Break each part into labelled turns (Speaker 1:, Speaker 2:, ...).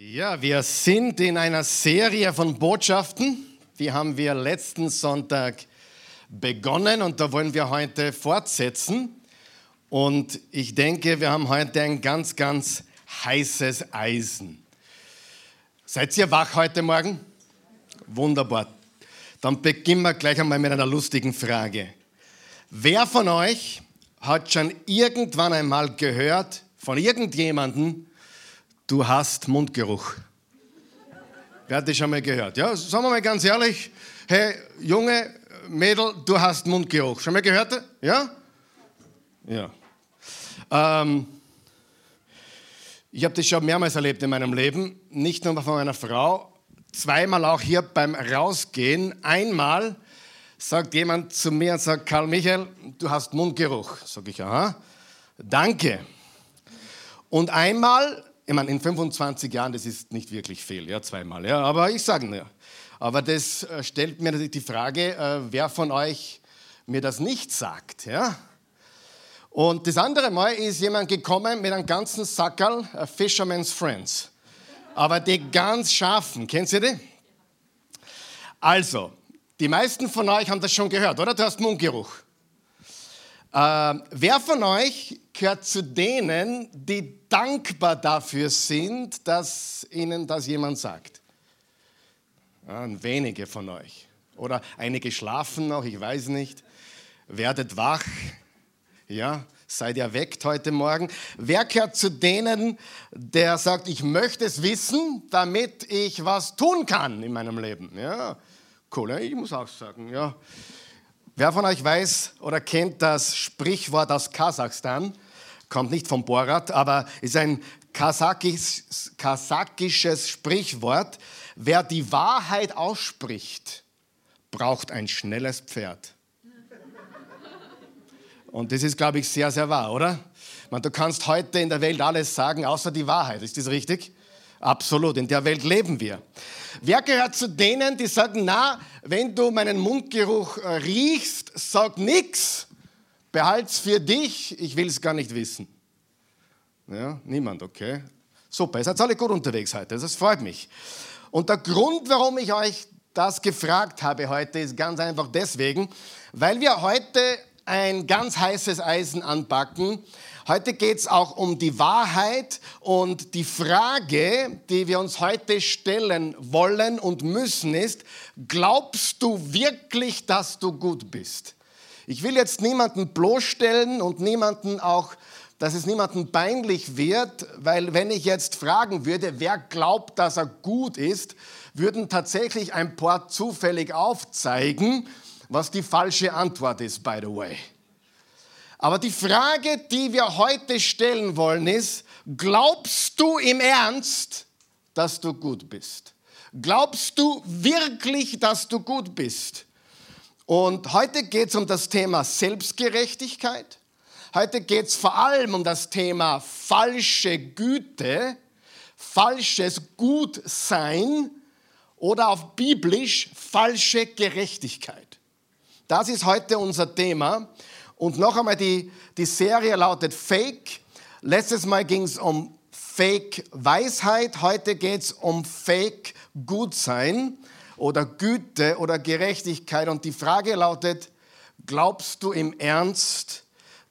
Speaker 1: Ja, wir sind in einer Serie von Botschaften. Die haben wir letzten Sonntag begonnen und da wollen wir heute fortsetzen. Und ich denke, wir haben heute ein ganz, ganz heißes Eisen. Seid ihr wach heute Morgen? Wunderbar. Dann beginnen wir gleich einmal mit einer lustigen Frage. Wer von euch hat schon irgendwann einmal gehört von irgendjemandem, du hast Mundgeruch. Wer hat das schon mal gehört? Ja, sagen wir mal ganz ehrlich, hey, Junge, Mädel, du hast Mundgeruch. Schon mal gehört? Ja? Ja. Ähm, ich habe das schon mehrmals erlebt in meinem Leben, nicht nur von meiner Frau, zweimal auch hier beim Rausgehen. Einmal sagt jemand zu mir und sagt, Karl Michael, du hast Mundgeruch. Sag ich, aha, danke. Und einmal ich meine, in 25 Jahren, das ist nicht wirklich viel, ja, zweimal, ja, aber ich sage nur. Aber das äh, stellt mir natürlich die Frage, äh, wer von euch mir das nicht sagt, ja. Und das andere Mal ist jemand gekommen mit einem ganzen Sackerl uh, Fisherman's Friends. Aber die ganz scharfen, kennt ihr die? Also, die meisten von euch haben das schon gehört, oder? Du hast Mundgeruch. Äh, wer von euch gehört zu denen, die dankbar dafür sind, dass ihnen das jemand sagt? Ja, wenige von euch. Oder einige schlafen noch, ich weiß nicht. Werdet wach. Ja, seid ihr weckt heute Morgen. Wer gehört zu denen, der sagt, ich möchte es wissen, damit ich was tun kann in meinem Leben? Ja, cool, ich muss auch sagen, ja. Wer von euch weiß oder kennt das Sprichwort aus Kasachstan? Kommt nicht vom Borat, aber ist ein kasachis, kasachisches Sprichwort. Wer die Wahrheit ausspricht, braucht ein schnelles Pferd. Und das ist, glaube ich, sehr, sehr wahr, oder? Man, du kannst heute in der Welt alles sagen, außer die Wahrheit. Ist das richtig? Absolut, in der Welt leben wir. Wer gehört zu denen, die sagen, na, wenn du meinen Mundgeruch äh, riechst, sag nix, behalt's für dich, ich will es gar nicht wissen. Ja, niemand, okay. Super, ihr seid alle gut unterwegs heute, das freut mich. Und der Grund, warum ich euch das gefragt habe heute, ist ganz einfach deswegen, weil wir heute ein ganz heißes Eisen anpacken, Heute geht es auch um die Wahrheit und die Frage, die wir uns heute stellen wollen und müssen, ist, glaubst du wirklich, dass du gut bist? Ich will jetzt niemanden bloßstellen und niemanden auch, dass es niemanden peinlich wird, weil wenn ich jetzt fragen würde, wer glaubt, dass er gut ist, würden tatsächlich ein paar zufällig aufzeigen, was die falsche Antwort ist, by the way. Aber die Frage, die wir heute stellen wollen, ist, glaubst du im Ernst, dass du gut bist? Glaubst du wirklich, dass du gut bist? Und heute geht es um das Thema Selbstgerechtigkeit. Heute geht es vor allem um das Thema falsche Güte, falsches Gutsein oder auf biblisch falsche Gerechtigkeit. Das ist heute unser Thema. Und noch einmal, die, die Serie lautet Fake. Letztes Mal ging es um Fake Weisheit, heute geht es um Fake Gutsein oder Güte oder Gerechtigkeit. Und die Frage lautet, glaubst du im Ernst,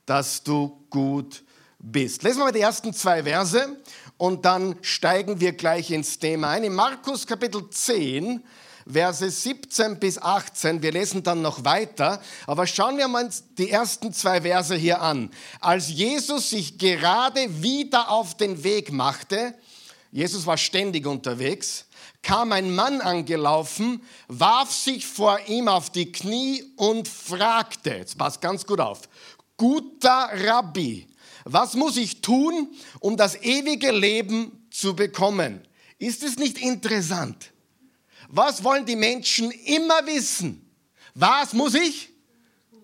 Speaker 1: dass du gut bist? Lesen wir mal die ersten zwei Verse und dann steigen wir gleich ins Thema ein. In Markus Kapitel 10 Verse 17 bis 18. Wir lesen dann noch weiter, aber schauen wir mal die ersten zwei Verse hier an. Als Jesus sich gerade wieder auf den Weg machte, Jesus war ständig unterwegs, kam ein Mann angelaufen, warf sich vor ihm auf die Knie und fragte, jetzt passt ganz gut auf, guter Rabbi, was muss ich tun, um das ewige Leben zu bekommen? Ist es nicht interessant? Was wollen die Menschen immer wissen? Was muss ich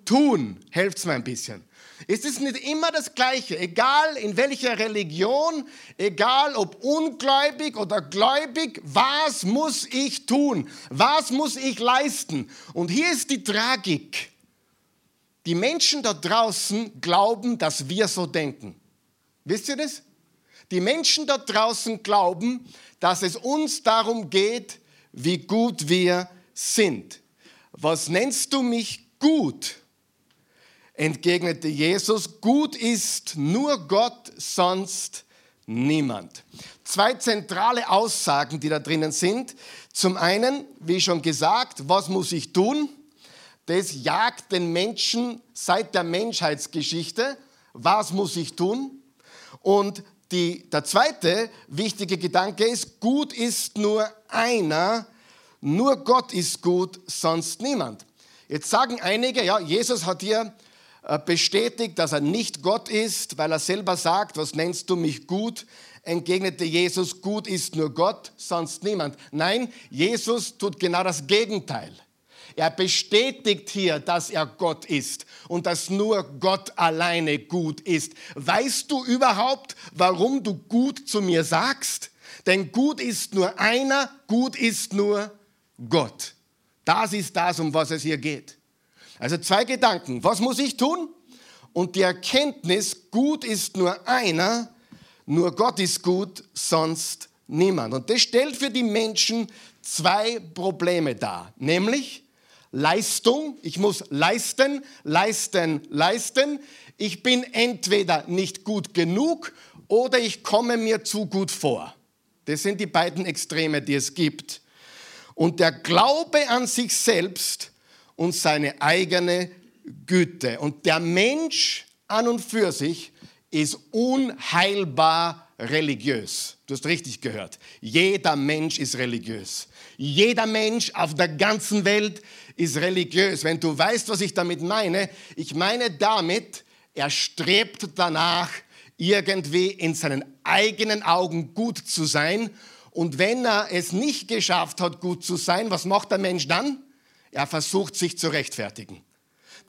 Speaker 1: tun? Helft's mir ein bisschen. Ist es nicht immer das Gleiche, egal in welcher Religion, egal ob ungläubig oder gläubig, was muss ich tun? Was muss ich leisten? Und hier ist die Tragik. Die Menschen da draußen glauben, dass wir so denken. Wisst ihr das? Die Menschen da draußen glauben, dass es uns darum geht, wie gut wir sind. Was nennst du mich gut? entgegnete Jesus, gut ist nur Gott, sonst niemand. Zwei zentrale Aussagen, die da drinnen sind. Zum einen, wie schon gesagt, was muss ich tun? Das jagt den Menschen seit der Menschheitsgeschichte. Was muss ich tun? Und die, der zweite wichtige Gedanke ist, gut ist nur einer, nur Gott ist gut, sonst niemand. Jetzt sagen einige, ja, Jesus hat hier äh, bestätigt, dass er nicht Gott ist, weil er selber sagt, was nennst du mich gut? Entgegnete Jesus, gut ist nur Gott, sonst niemand. Nein, Jesus tut genau das Gegenteil. Er bestätigt hier, dass er Gott ist und dass nur Gott alleine gut ist. Weißt du überhaupt, warum du gut zu mir sagst? Denn gut ist nur einer, gut ist nur Gott. Das ist das, um was es hier geht. Also zwei Gedanken. Was muss ich tun? Und die Erkenntnis, gut ist nur einer, nur Gott ist gut, sonst niemand. Und das stellt für die Menschen zwei Probleme dar. Nämlich Leistung, ich muss leisten, leisten, leisten. Ich bin entweder nicht gut genug oder ich komme mir zu gut vor. Das sind die beiden Extreme, die es gibt. Und der Glaube an sich selbst und seine eigene Güte. Und der Mensch an und für sich ist unheilbar religiös. Du hast richtig gehört. Jeder Mensch ist religiös. Jeder Mensch auf der ganzen Welt ist religiös. Wenn du weißt, was ich damit meine, ich meine damit, er strebt danach, irgendwie in seinen eigenen Augen gut zu sein. Und wenn er es nicht geschafft hat, gut zu sein, was macht der Mensch dann? Er versucht sich zu rechtfertigen.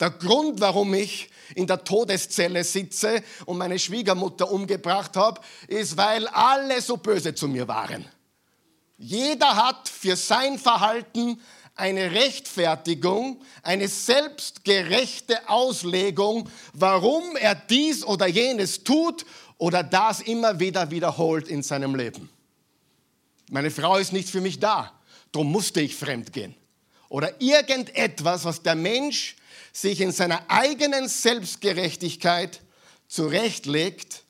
Speaker 1: Der Grund, warum ich in der Todeszelle sitze und meine Schwiegermutter umgebracht habe, ist, weil alle so böse zu mir waren. Jeder hat für sein Verhalten eine Rechtfertigung, eine selbstgerechte Auslegung, warum er dies oder jenes tut oder das immer wieder wiederholt in seinem Leben. Meine Frau ist nicht für mich da, darum musste ich fremd gehen oder irgendetwas, was der Mensch sich in seiner eigenen Selbstgerechtigkeit zurechtlegt,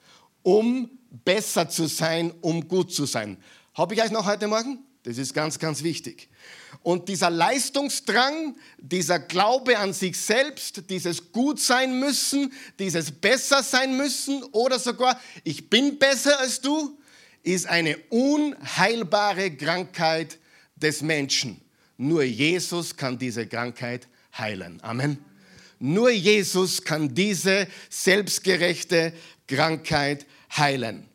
Speaker 1: um besser zu sein, um gut zu sein. Habe ich euch noch heute Morgen? Das ist ganz, ganz wichtig. Und dieser Leistungsdrang, dieser Glaube an sich selbst, dieses Gut sein müssen, dieses besser sein müssen oder sogar ich bin besser als du, ist eine unheilbare Krankheit des Menschen. Nur Jesus kann diese Krankheit heilen. Amen. Nur Jesus kann diese selbstgerechte Krankheit heilen.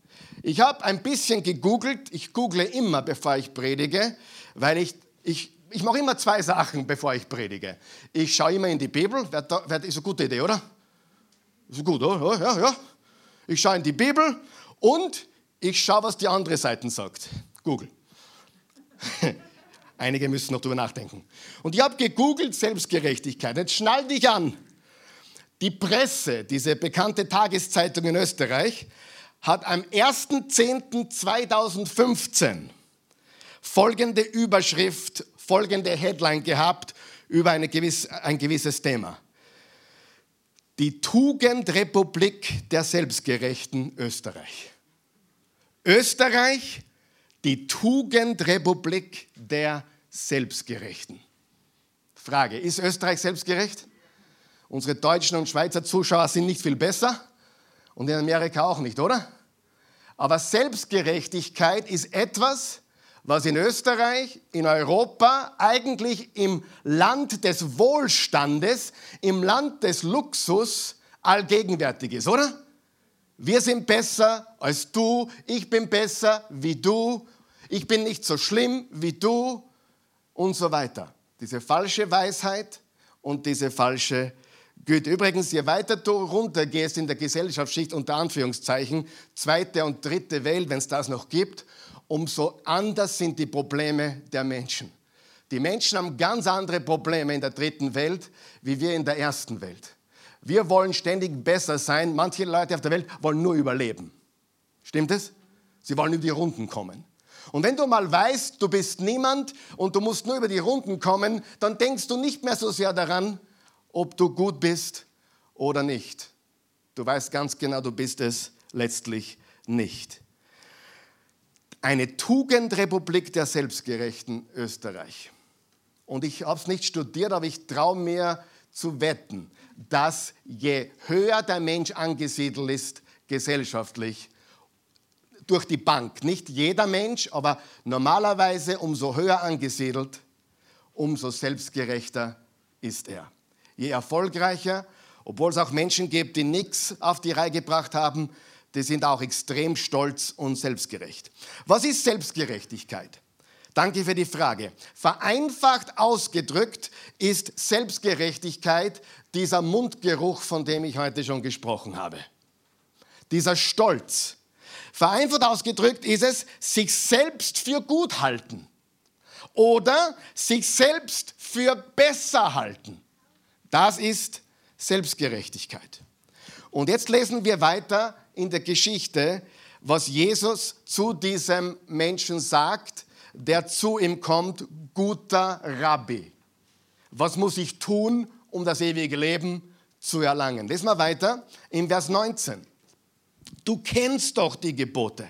Speaker 1: Ich habe ein bisschen gegoogelt. Ich google immer, bevor ich predige, weil ich, ich, ich mache immer zwei Sachen, bevor ich predige. Ich schaue immer in die Bibel. Das ist eine gute Idee, oder? Ist gut, oder? Ja, ja. Ich schaue in die Bibel und ich schaue, was die andere Seite sagt. Google. Einige müssen noch drüber nachdenken. Und ich habe gegoogelt Selbstgerechtigkeit. Jetzt schnall dich an. Die Presse, diese bekannte Tageszeitung in Österreich, hat am 1.10.2015 folgende Überschrift, folgende Headline gehabt über gewiss, ein gewisses Thema. Die Tugendrepublik der Selbstgerechten Österreich. Österreich die Tugendrepublik der Selbstgerechten. Frage, ist Österreich selbstgerecht? Unsere deutschen und Schweizer Zuschauer sind nicht viel besser und in Amerika auch nicht, oder? Aber Selbstgerechtigkeit ist etwas, was in Österreich, in Europa, eigentlich im Land des Wohlstandes, im Land des Luxus allgegenwärtig ist, oder? Wir sind besser als du, ich bin besser wie du, ich bin nicht so schlimm wie du und so weiter. Diese falsche Weisheit und diese falsche Güte. Übrigens, je weiter du runtergehst in der Gesellschaftsschicht, unter Anführungszeichen, zweite und dritte Welt, wenn es das noch gibt, umso anders sind die Probleme der Menschen. Die Menschen haben ganz andere Probleme in der dritten Welt, wie wir in der ersten Welt. Wir wollen ständig besser sein. Manche Leute auf der Welt wollen nur überleben. Stimmt es? Sie wollen über die Runden kommen. Und wenn du mal weißt, du bist niemand und du musst nur über die Runden kommen, dann denkst du nicht mehr so sehr daran, ob du gut bist oder nicht. Du weißt ganz genau, du bist es letztlich nicht. Eine Tugendrepublik der Selbstgerechten Österreich. Und ich habe es nicht studiert, aber ich traue mir zu wetten, dass je höher der Mensch angesiedelt ist, gesellschaftlich, durch die Bank, nicht jeder Mensch, aber normalerweise umso höher angesiedelt, umso selbstgerechter ist er. Je erfolgreicher, obwohl es auch Menschen gibt, die nichts auf die Reihe gebracht haben, die sind auch extrem stolz und selbstgerecht. Was ist Selbstgerechtigkeit? Danke für die Frage. Vereinfacht ausgedrückt ist Selbstgerechtigkeit dieser Mundgeruch, von dem ich heute schon gesprochen habe. Dieser Stolz. Vereinfacht ausgedrückt ist es, sich selbst für gut halten oder sich selbst für besser halten. Das ist Selbstgerechtigkeit. Und jetzt lesen wir weiter in der Geschichte, was Jesus zu diesem Menschen sagt, der zu ihm kommt, guter Rabbi. Was muss ich tun, um das ewige Leben zu erlangen? Lesen wir weiter im Vers 19. Du kennst doch die Gebote.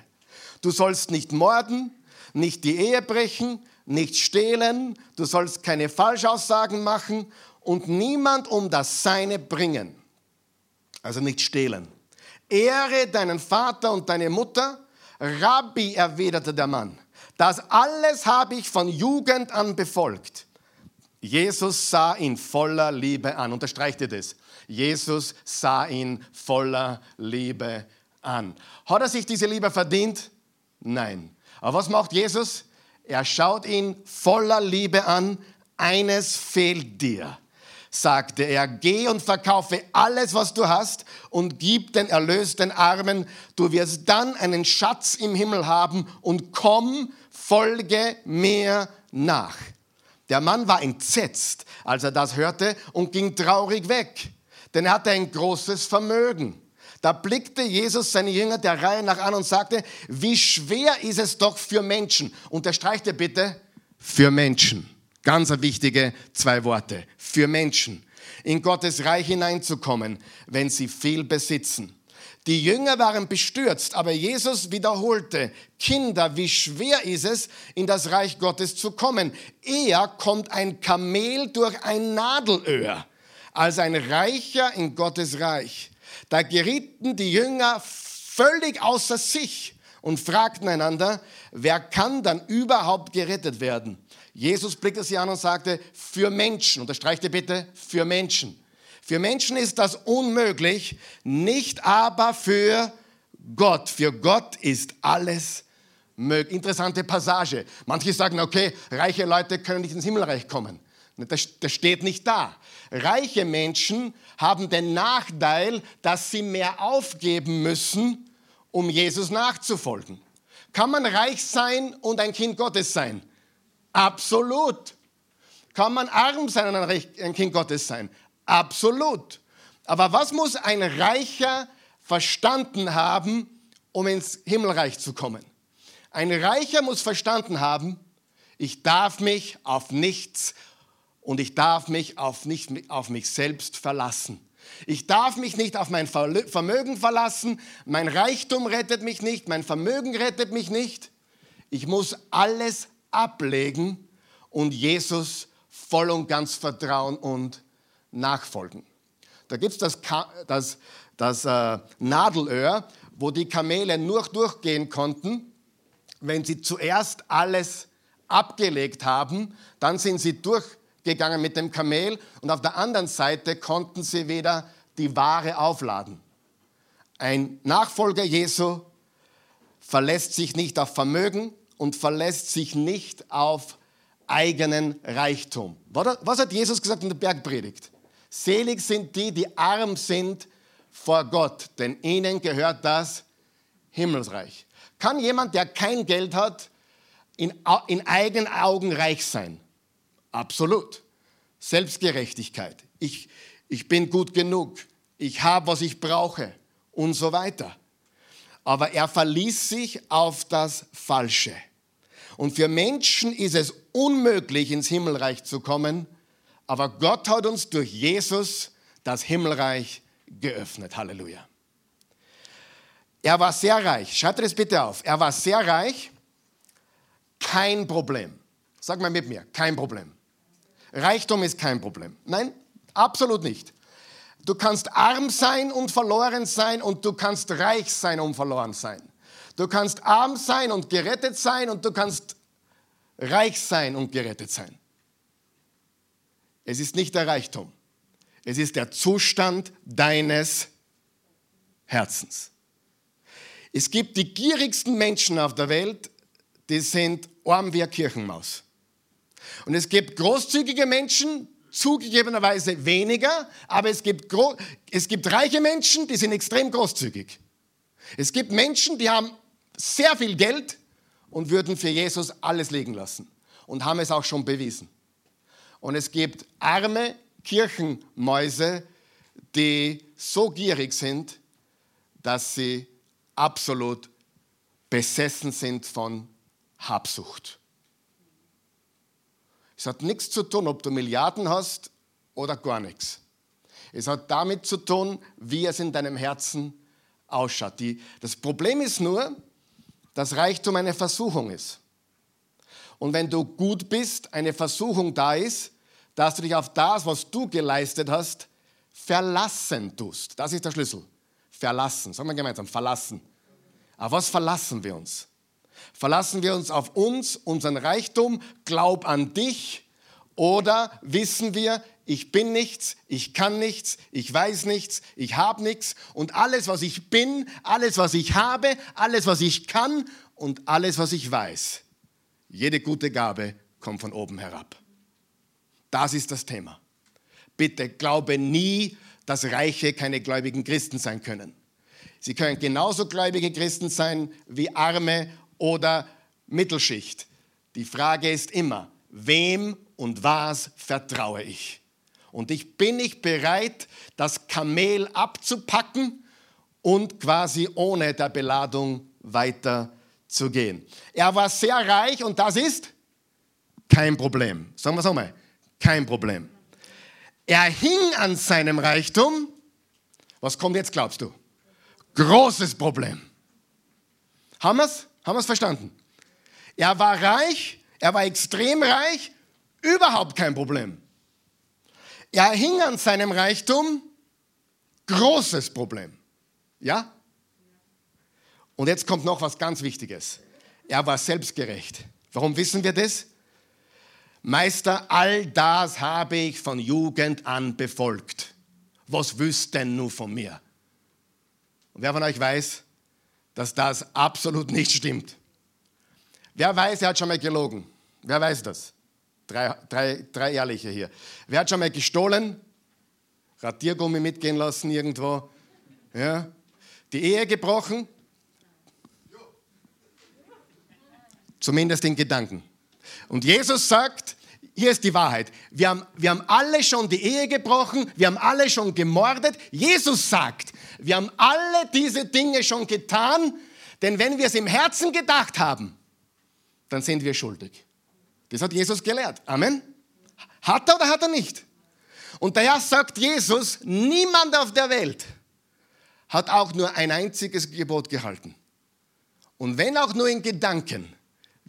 Speaker 1: Du sollst nicht morden, nicht die Ehe brechen, nicht stehlen, du sollst keine Falschaussagen machen und niemand um das Seine bringen. Also nicht stehlen. Ehre deinen Vater und deine Mutter. Rabbi, erwiderte der Mann, das alles habe ich von Jugend an befolgt. Jesus sah ihn voller Liebe an. Unterstreicht ihr das? Jesus sah ihn voller Liebe an. Hat er sich diese Liebe verdient? Nein. Aber was macht Jesus? Er schaut ihn voller Liebe an. Eines fehlt dir sagte er, geh und verkaufe alles, was du hast und gib den Erlös den Armen. Du wirst dann einen Schatz im Himmel haben und komm, folge mir nach. Der Mann war entsetzt, als er das hörte und ging traurig weg, denn er hatte ein großes Vermögen. Da blickte Jesus seine Jünger der Reihe nach an und sagte, wie schwer ist es doch für Menschen. Unterstreicht er bitte, für Menschen Ganz wichtige zwei Worte. Für Menschen in Gottes Reich hineinzukommen, wenn sie viel besitzen. Die Jünger waren bestürzt, aber Jesus wiederholte, Kinder, wie schwer ist es, in das Reich Gottes zu kommen. Eher kommt ein Kamel durch ein Nadelöhr als ein Reicher in Gottes Reich. Da gerieten die Jünger völlig außer sich und fragten einander, wer kann dann überhaupt gerettet werden? Jesus blickte sie an und sagte, für Menschen, unterstreichte bitte, für Menschen. Für Menschen ist das unmöglich, nicht aber für Gott. Für Gott ist alles möglich. Interessante Passage. Manche sagen, okay, reiche Leute können nicht ins Himmelreich kommen. Das, das steht nicht da. Reiche Menschen haben den Nachteil, dass sie mehr aufgeben müssen, um Jesus nachzufolgen. Kann man reich sein und ein Kind Gottes sein? Absolut. Kann man arm sein und ein Kind Gottes sein? Absolut. Aber was muss ein Reicher verstanden haben, um ins Himmelreich zu kommen? Ein Reicher muss verstanden haben, ich darf mich auf nichts und ich darf mich auf, nicht, auf mich selbst verlassen. Ich darf mich nicht auf mein Vermögen verlassen. Mein Reichtum rettet mich nicht. Mein Vermögen rettet mich nicht. Ich muss alles ablegen und Jesus voll und ganz vertrauen und nachfolgen. Da gibt es das, das, das äh, Nadelöhr, wo die Kamele nur durchgehen konnten, wenn sie zuerst alles abgelegt haben, dann sind sie durchgegangen mit dem Kamel und auf der anderen Seite konnten sie wieder die Ware aufladen. Ein Nachfolger Jesu verlässt sich nicht auf Vermögen, und verlässt sich nicht auf eigenen Reichtum. Was hat Jesus gesagt in der Bergpredigt? Selig sind die, die arm sind vor Gott, denn ihnen gehört das Himmelsreich. Kann jemand, der kein Geld hat, in, in eigenen Augen reich sein? Absolut. Selbstgerechtigkeit. Ich, ich bin gut genug. Ich habe, was ich brauche und so weiter. aber er verließ sich auf das Falsche. Und für Menschen ist es unmöglich, ins Himmelreich zu kommen, aber Gott hat uns durch Jesus das Himmelreich geöffnet. Halleluja. Er war sehr reich. Schreibt das bitte auf. Er war sehr reich. Kein Problem. Sag mal mit mir, kein Problem. Reichtum ist kein Problem. Nein, absolut nicht. Du kannst arm sein und verloren sein und du kannst reich sein und verloren sein. Du kannst arm sein und gerettet sein und du kannst reich sein und gerettet sein. Es ist nicht der Reichtum. Es ist der Zustand deines Herzens. Es gibt die gierigsten Menschen auf der Welt, die sind arm wie eine Kirchenmaus. Und es gibt großzügige Menschen, zugegebenerweise weniger, aber es gibt, es gibt reiche Menschen, die sind extrem großzügig. Es gibt Menschen, die haben sehr viel Geld und würden für Jesus alles liegen lassen und haben es auch schon bewiesen. Und es gibt arme Kirchenmäuse, die so gierig sind, dass sie absolut besessen sind von Habsucht. Es hat nichts zu tun, ob du Milliarden hast oder gar nichts. Es hat damit zu tun, wie es in deinem Herzen ausschaut. Die, das Problem ist nur, dass Reichtum eine Versuchung ist. Und wenn du gut bist, eine Versuchung da ist, dass du dich auf das, was du geleistet hast, verlassen tust. Das ist der Schlüssel. Verlassen. Sagen wir gemeinsam, verlassen. Auf was verlassen wir uns? Verlassen wir uns auf uns, unseren Reichtum, glaub an dich oder wissen wir, ich bin nichts, ich kann nichts, ich weiß nichts, ich habe nichts und alles, was ich bin, alles, was ich habe, alles, was ich kann und alles, was ich weiß, jede gute Gabe kommt von oben herab. Das ist das Thema. Bitte glaube nie, dass Reiche keine gläubigen Christen sein können. Sie können genauso gläubige Christen sein wie Arme oder Mittelschicht. Die Frage ist immer, wem und was vertraue ich? Und ich bin nicht bereit, das Kamel abzupacken und quasi ohne der Beladung weiterzugehen. Er war sehr reich und das ist kein Problem. Sagen wir es einmal, kein Problem. Er hing an seinem Reichtum. Was kommt jetzt, glaubst du? Großes Problem. Haben wir es? Haben wir es verstanden? Er war reich, er war extrem reich, überhaupt kein Problem. Er hing an seinem Reichtum, großes Problem. Ja? Und jetzt kommt noch was ganz Wichtiges. Er war selbstgerecht. Warum wissen wir das? Meister, all das habe ich von Jugend an befolgt. Was wüsst denn nur von mir? Und wer von euch weiß, dass das absolut nicht stimmt? Wer weiß, er hat schon mal gelogen? Wer weiß das? Drei, drei, drei Ehrliche hier. Wer hat schon mal gestohlen? Radiergummi mitgehen lassen irgendwo? Ja? Die Ehe gebrochen? Zumindest in Gedanken. Und Jesus sagt, hier ist die Wahrheit. Wir haben, wir haben alle schon die Ehe gebrochen, wir haben alle schon gemordet. Jesus sagt, wir haben alle diese Dinge schon getan, denn wenn wir es im Herzen gedacht haben, dann sind wir schuldig. Das hat Jesus gelehrt. Amen. Hat er oder hat er nicht? Und daher sagt Jesus, niemand auf der Welt hat auch nur ein einziges Gebot gehalten. Und wenn auch nur in Gedanken,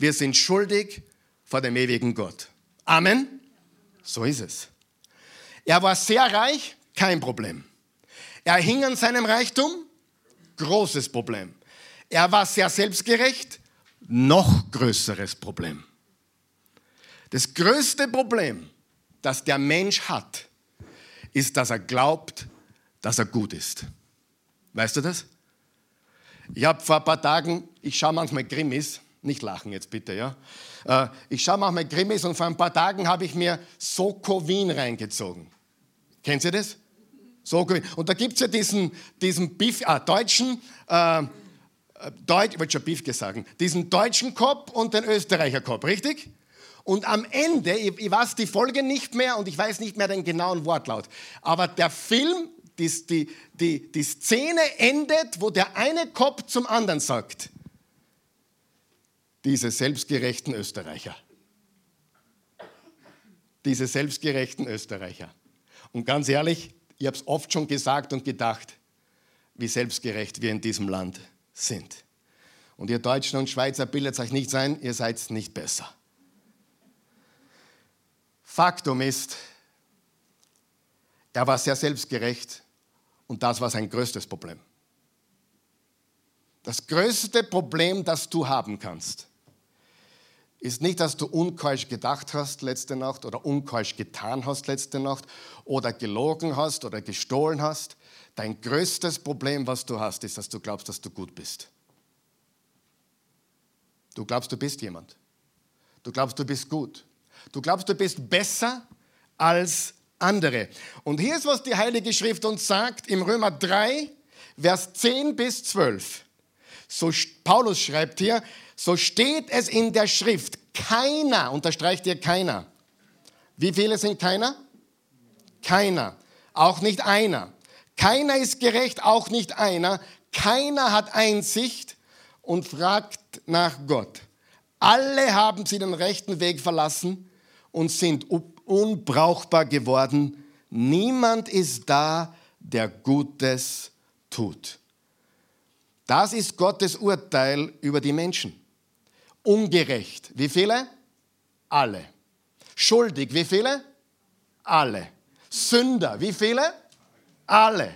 Speaker 1: wir sind schuldig vor dem ewigen Gott. Amen. So ist es. Er war sehr reich, kein Problem. Er hing an seinem Reichtum, großes Problem. Er war sehr selbstgerecht, noch größeres Problem. Das größte Problem, das der Mensch hat, ist, dass er glaubt, dass er gut ist. Weißt du das? Ich habe vor ein paar Tagen, ich schaue manchmal Krimis, nicht lachen jetzt bitte, ja. Äh, ich schaue manchmal Krimis und vor ein paar Tagen habe ich mir Soko Wien reingezogen. Kennt ihr das? Soko Wien. Und da gibt es ja diesen, diesen Beef, ah, deutschen, äh, Deutsch, ich wollte schon Beef sagen, diesen deutschen Kopf und den Österreicher Kopf, richtig? Und am Ende, ich, ich weiß die Folge nicht mehr und ich weiß nicht mehr den genauen Wortlaut, aber der Film, die, die, die, die Szene endet, wo der eine Kopf zum anderen sagt, diese selbstgerechten Österreicher. Diese selbstgerechten Österreicher. Und ganz ehrlich, ich habe es oft schon gesagt und gedacht, wie selbstgerecht wir in diesem Land sind. Und ihr Deutschen und Schweizer bildet euch nicht sein, ihr seid nicht besser. Faktum ist, er war sehr selbstgerecht und das war sein größtes Problem. Das größte Problem, das du haben kannst, ist nicht, dass du unkeusch gedacht hast letzte Nacht oder unkeusch getan hast letzte Nacht oder gelogen hast oder gestohlen hast. Dein größtes Problem, was du hast, ist, dass du glaubst, dass du gut bist. Du glaubst, du bist jemand. Du glaubst, du bist gut. Du glaubst, du bist besser als andere. Und hier ist, was die Heilige Schrift uns sagt im Römer 3, Vers 10 bis 12. So, Paulus schreibt hier, so steht es in der Schrift, keiner, unterstreicht ihr keiner. Wie viele sind keiner? Keiner. Auch nicht einer. Keiner ist gerecht, auch nicht einer. Keiner hat Einsicht und fragt nach Gott. Alle haben sie den rechten Weg verlassen und sind unbrauchbar geworden. Niemand ist da, der Gutes tut. Das ist Gottes Urteil über die Menschen. Ungerecht. Wie viele? Alle. Schuldig. Wie viele? Alle. Sünder. Wie viele? Alle.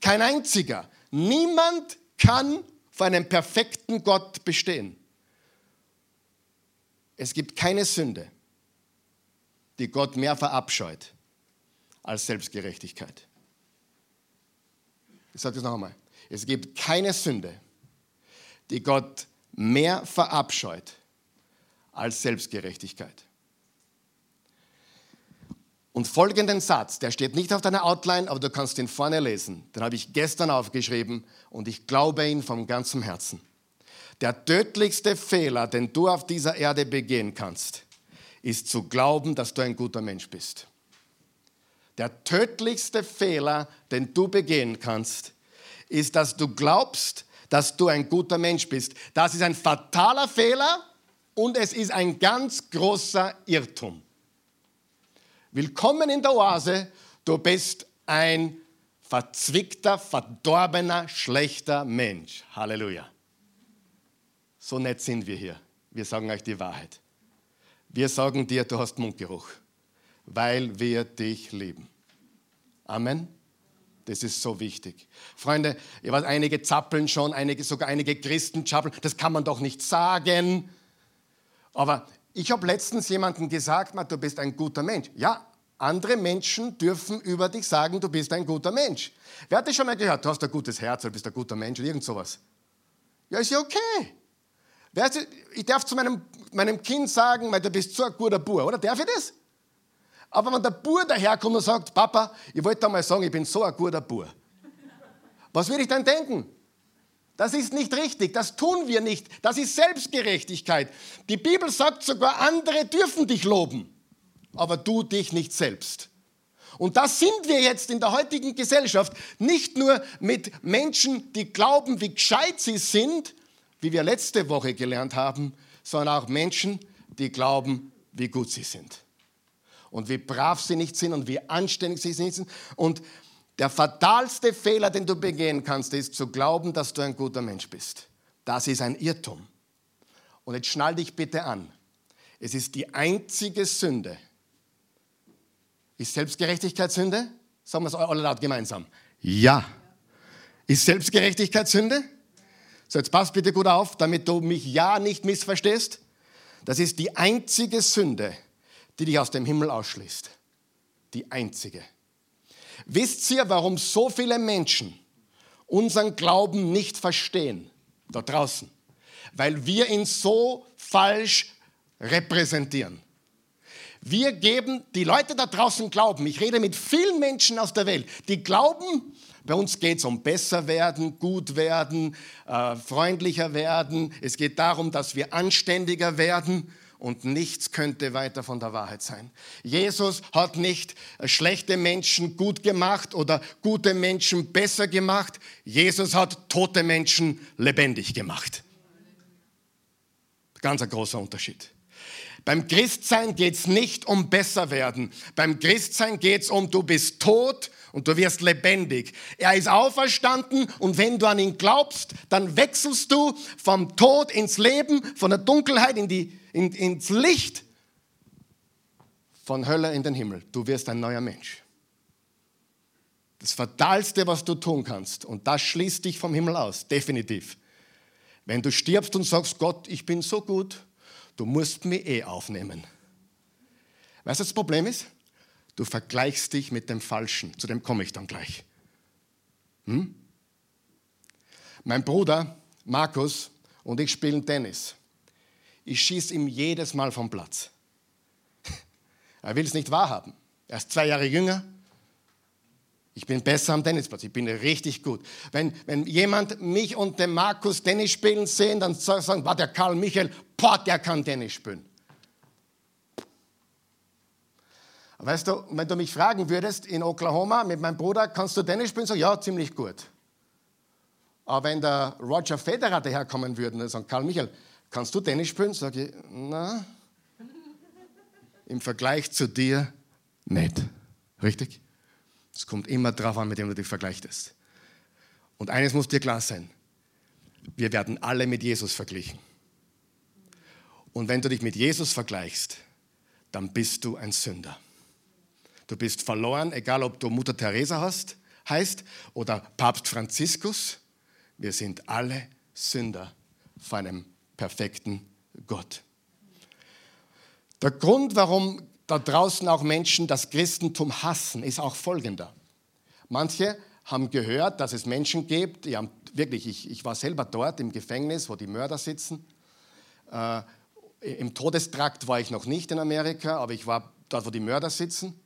Speaker 1: Kein einziger. Niemand kann vor einem perfekten Gott bestehen. Es gibt keine Sünde, die Gott mehr verabscheut als Selbstgerechtigkeit. Ich sage das noch einmal. Es gibt keine Sünde, die Gott mehr verabscheut als Selbstgerechtigkeit. Und folgenden Satz, der steht nicht auf deiner Outline, aber du kannst ihn vorne lesen. Den habe ich gestern aufgeschrieben und ich glaube ihn vom ganzen Herzen. Der tödlichste Fehler, den du auf dieser Erde begehen kannst, ist zu glauben, dass du ein guter Mensch bist. Der tödlichste Fehler, den du begehen kannst, ist, dass du glaubst, dass du ein guter Mensch bist. Das ist ein fataler Fehler und es ist ein ganz großer Irrtum. Willkommen in der Oase, du bist ein verzwickter, verdorbener, schlechter Mensch. Halleluja. So nett sind wir hier. Wir sagen euch die Wahrheit. Wir sagen dir, du hast Mundgeruch, weil wir dich lieben. Amen. Das ist so wichtig. Freunde, ich weiß, einige zappeln schon, einige, sogar einige Christen zappeln. Das kann man doch nicht sagen. Aber ich habe letztens jemandem gesagt, du bist ein guter Mensch. Ja, andere Menschen dürfen über dich sagen, du bist ein guter Mensch. Wer hat das schon mal gehört? Du hast ein gutes Herz oder bist ein guter Mensch oder irgend sowas. Ja, ist ja okay. Ich darf zu meinem, meinem Kind sagen, du bist so ein guter Bub, oder? Darf ich das? Aber wenn der Bub daherkommt und sagt, Papa, ich wollte einmal sagen, ich bin so ein guter Bub. Was würde ich dann denken? Das ist nicht richtig, das tun wir nicht. Das ist Selbstgerechtigkeit. Die Bibel sagt sogar, andere dürfen dich loben, aber du dich nicht selbst. Und das sind wir jetzt in der heutigen Gesellschaft, nicht nur mit Menschen, die glauben, wie gescheit sie sind, wie wir letzte Woche gelernt haben, sondern auch Menschen, die glauben, wie gut sie sind und wie brav sie nicht sind und wie anständig sie nicht sind. Und der fatalste Fehler, den du begehen kannst, ist zu glauben, dass du ein guter Mensch bist. Das ist ein Irrtum. Und jetzt schnall dich bitte an. Es ist die einzige Sünde. Ist Selbstgerechtigkeit Sünde? Sagen wir es alle laut gemeinsam. Ja. Ist Selbstgerechtigkeit Sünde? So, jetzt pass bitte gut auf, damit du mich ja nicht missverstehst. Das ist die einzige Sünde, die dich aus dem Himmel ausschließt. Die einzige. Wisst ihr, warum so viele Menschen unseren Glauben nicht verstehen da draußen? Weil wir ihn so falsch repräsentieren. Wir geben, die Leute da draußen glauben, ich rede mit vielen Menschen aus der Welt, die glauben, bei uns geht es um besser werden, gut werden, äh, freundlicher werden. Es geht darum, dass wir anständiger werden. Und nichts könnte weiter von der Wahrheit sein. Jesus hat nicht schlechte Menschen gut gemacht oder gute Menschen besser gemacht. Jesus hat tote Menschen lebendig gemacht. Ganz ein großer Unterschied. Beim Christsein geht es nicht um besser werden. Beim Christsein geht es um, du bist tot und du wirst lebendig. Er ist auferstanden und wenn du an ihn glaubst, dann wechselst du vom Tod ins Leben, von der Dunkelheit in die, in, ins Licht, von Hölle in den Himmel. Du wirst ein neuer Mensch. Das Fatalste, was du tun kannst, und das schließt dich vom Himmel aus, definitiv. Wenn du stirbst und sagst, Gott, ich bin so gut, du musst mich eh aufnehmen. Weißt du, das Problem ist? Du vergleichst dich mit dem Falschen. Zu dem komme ich dann gleich. Hm? Mein Bruder Markus und ich spielen Tennis. Ich schieße ihm jedes Mal vom Platz. Er will es nicht wahrhaben. Er ist zwei Jahre jünger. Ich bin besser am Tennisplatz. Ich bin richtig gut. Wenn, wenn jemand mich und den Markus Tennis spielen sehen, dann sagen, war der Karl Michael, boah, der kann Tennis spielen. Weißt du, wenn du mich fragen würdest, in Oklahoma mit meinem Bruder, kannst du Tennis spielen? So, ja, ziemlich gut. Aber wenn der Roger Federer daherkommen würde und sagen, Karl Michael, kannst du Tennis spielen? Sage ich, na, im Vergleich zu dir nicht. Richtig? Es kommt immer darauf an, mit dem du dich vergleichst. Und eines muss dir klar sein, wir werden alle mit Jesus verglichen. Und wenn du dich mit Jesus vergleichst, dann bist du ein Sünder. Du bist verloren, egal ob du Mutter Teresa hast, heißt oder Papst Franziskus. Wir sind alle Sünder vor einem perfekten Gott. Der Grund, warum da draußen auch Menschen das Christentum hassen, ist auch folgender. Manche haben gehört, dass es Menschen gibt, die haben wirklich, ich, ich war selber dort im Gefängnis, wo die Mörder sitzen. Äh, Im Todestrakt war ich noch nicht in Amerika, aber ich war dort, wo die Mörder sitzen.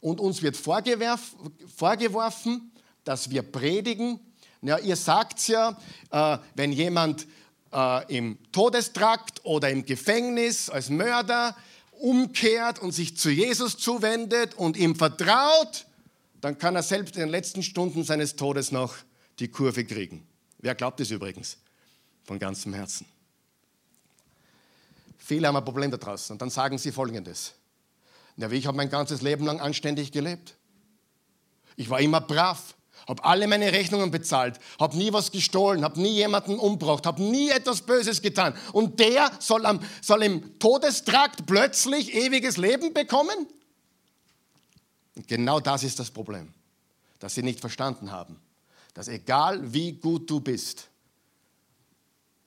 Speaker 1: Und uns wird vorgeworfen, dass wir predigen. Ja, ihr sagt ja, äh, wenn jemand äh, im Todestrakt oder im Gefängnis als Mörder umkehrt und sich zu Jesus zuwendet und ihm vertraut, dann kann er selbst in den letzten Stunden seines Todes noch die Kurve kriegen. Wer glaubt es übrigens? Von ganzem Herzen. Viele haben ein Problem da draußen und dann sagen sie Folgendes. Ja, ich habe mein ganzes Leben lang anständig gelebt. Ich war immer brav, habe alle meine Rechnungen bezahlt, habe nie was gestohlen, habe nie jemanden umgebracht, habe nie etwas Böses getan. Und der soll, am, soll im Todestrakt plötzlich ewiges Leben bekommen? Und genau das ist das Problem, dass sie nicht verstanden haben, dass egal wie gut du bist,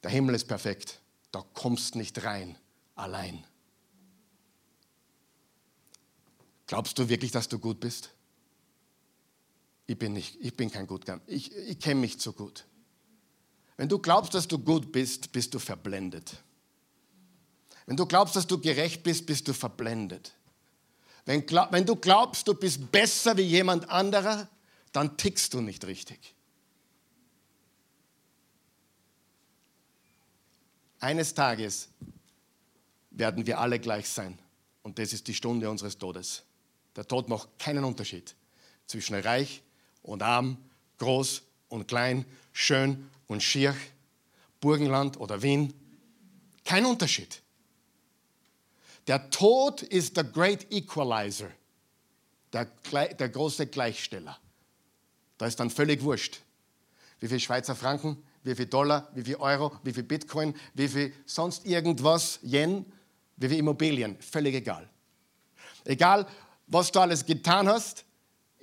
Speaker 1: der Himmel ist perfekt, da kommst nicht rein allein. Glaubst du wirklich, dass du gut bist? Ich bin, nicht, ich bin kein Gutgang. Ich, ich kenne mich zu gut. Wenn du glaubst, dass du gut bist, bist du verblendet. Wenn du glaubst, dass du gerecht bist, bist du verblendet. Wenn, wenn du glaubst, du bist besser wie jemand anderer, dann tickst du nicht richtig. Eines Tages werden wir alle gleich sein. Und das ist die Stunde unseres Todes. Der Tod macht keinen Unterschied zwischen reich und arm, groß und klein, schön und schier, Burgenland oder Wien. Kein Unterschied. Der Tod ist der Great Equalizer, der, der große Gleichsteller. Da ist dann völlig wurscht, wie viel Schweizer Franken, wie viel Dollar, wie viel Euro, wie viel Bitcoin, wie viel sonst irgendwas, Yen, wie viel Immobilien, völlig egal. Egal, was du alles getan hast,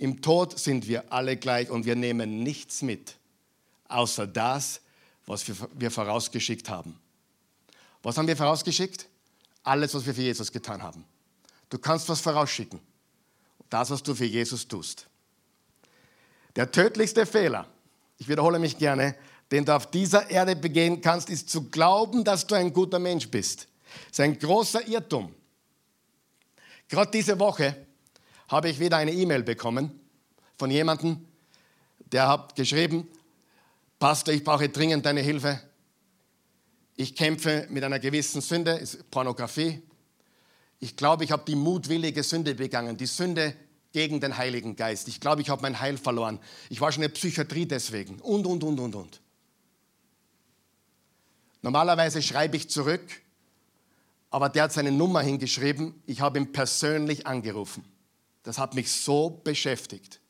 Speaker 1: im Tod sind wir alle gleich und wir nehmen nichts mit, außer das, was wir vorausgeschickt haben. Was haben wir vorausgeschickt? Alles, was wir für Jesus getan haben. Du kannst was vorausschicken. Das, was du für Jesus tust. Der tödlichste Fehler, ich wiederhole mich gerne, den du auf dieser Erde begehen kannst, ist zu glauben, dass du ein guter Mensch bist. Das ist ein großer Irrtum. Gerade diese Woche habe ich wieder eine E-Mail bekommen von jemandem, der hat geschrieben, Pastor, ich brauche dringend deine Hilfe. Ich kämpfe mit einer gewissen Sünde, ist Pornografie. Ich glaube, ich habe die mutwillige Sünde begangen, die Sünde gegen den Heiligen Geist. Ich glaube, ich habe mein Heil verloren. Ich war schon in der Psychiatrie deswegen. Und, und, und, und, und. Normalerweise schreibe ich zurück, aber der hat seine Nummer hingeschrieben. Ich habe ihn persönlich angerufen. Das hat mich so beschäftigt.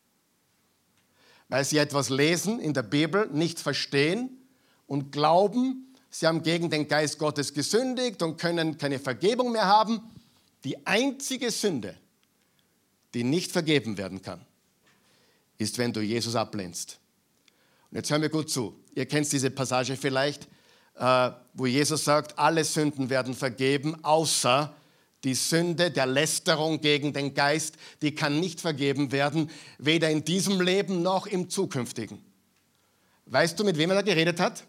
Speaker 1: Weil sie etwas lesen in der Bibel, nicht verstehen und glauben, sie haben gegen den Geist Gottes gesündigt und können keine Vergebung mehr haben. Die einzige Sünde, die nicht vergeben werden kann, ist, wenn du Jesus ablehnst. Und jetzt hören wir gut zu. Ihr kennt diese Passage vielleicht, äh, wo Jesus sagt, alle Sünden werden vergeben, außer die Sünde der Lästerung gegen den Geist, die kann nicht vergeben werden, weder in diesem Leben noch im zukünftigen. Weißt du, mit wem er da geredet hat?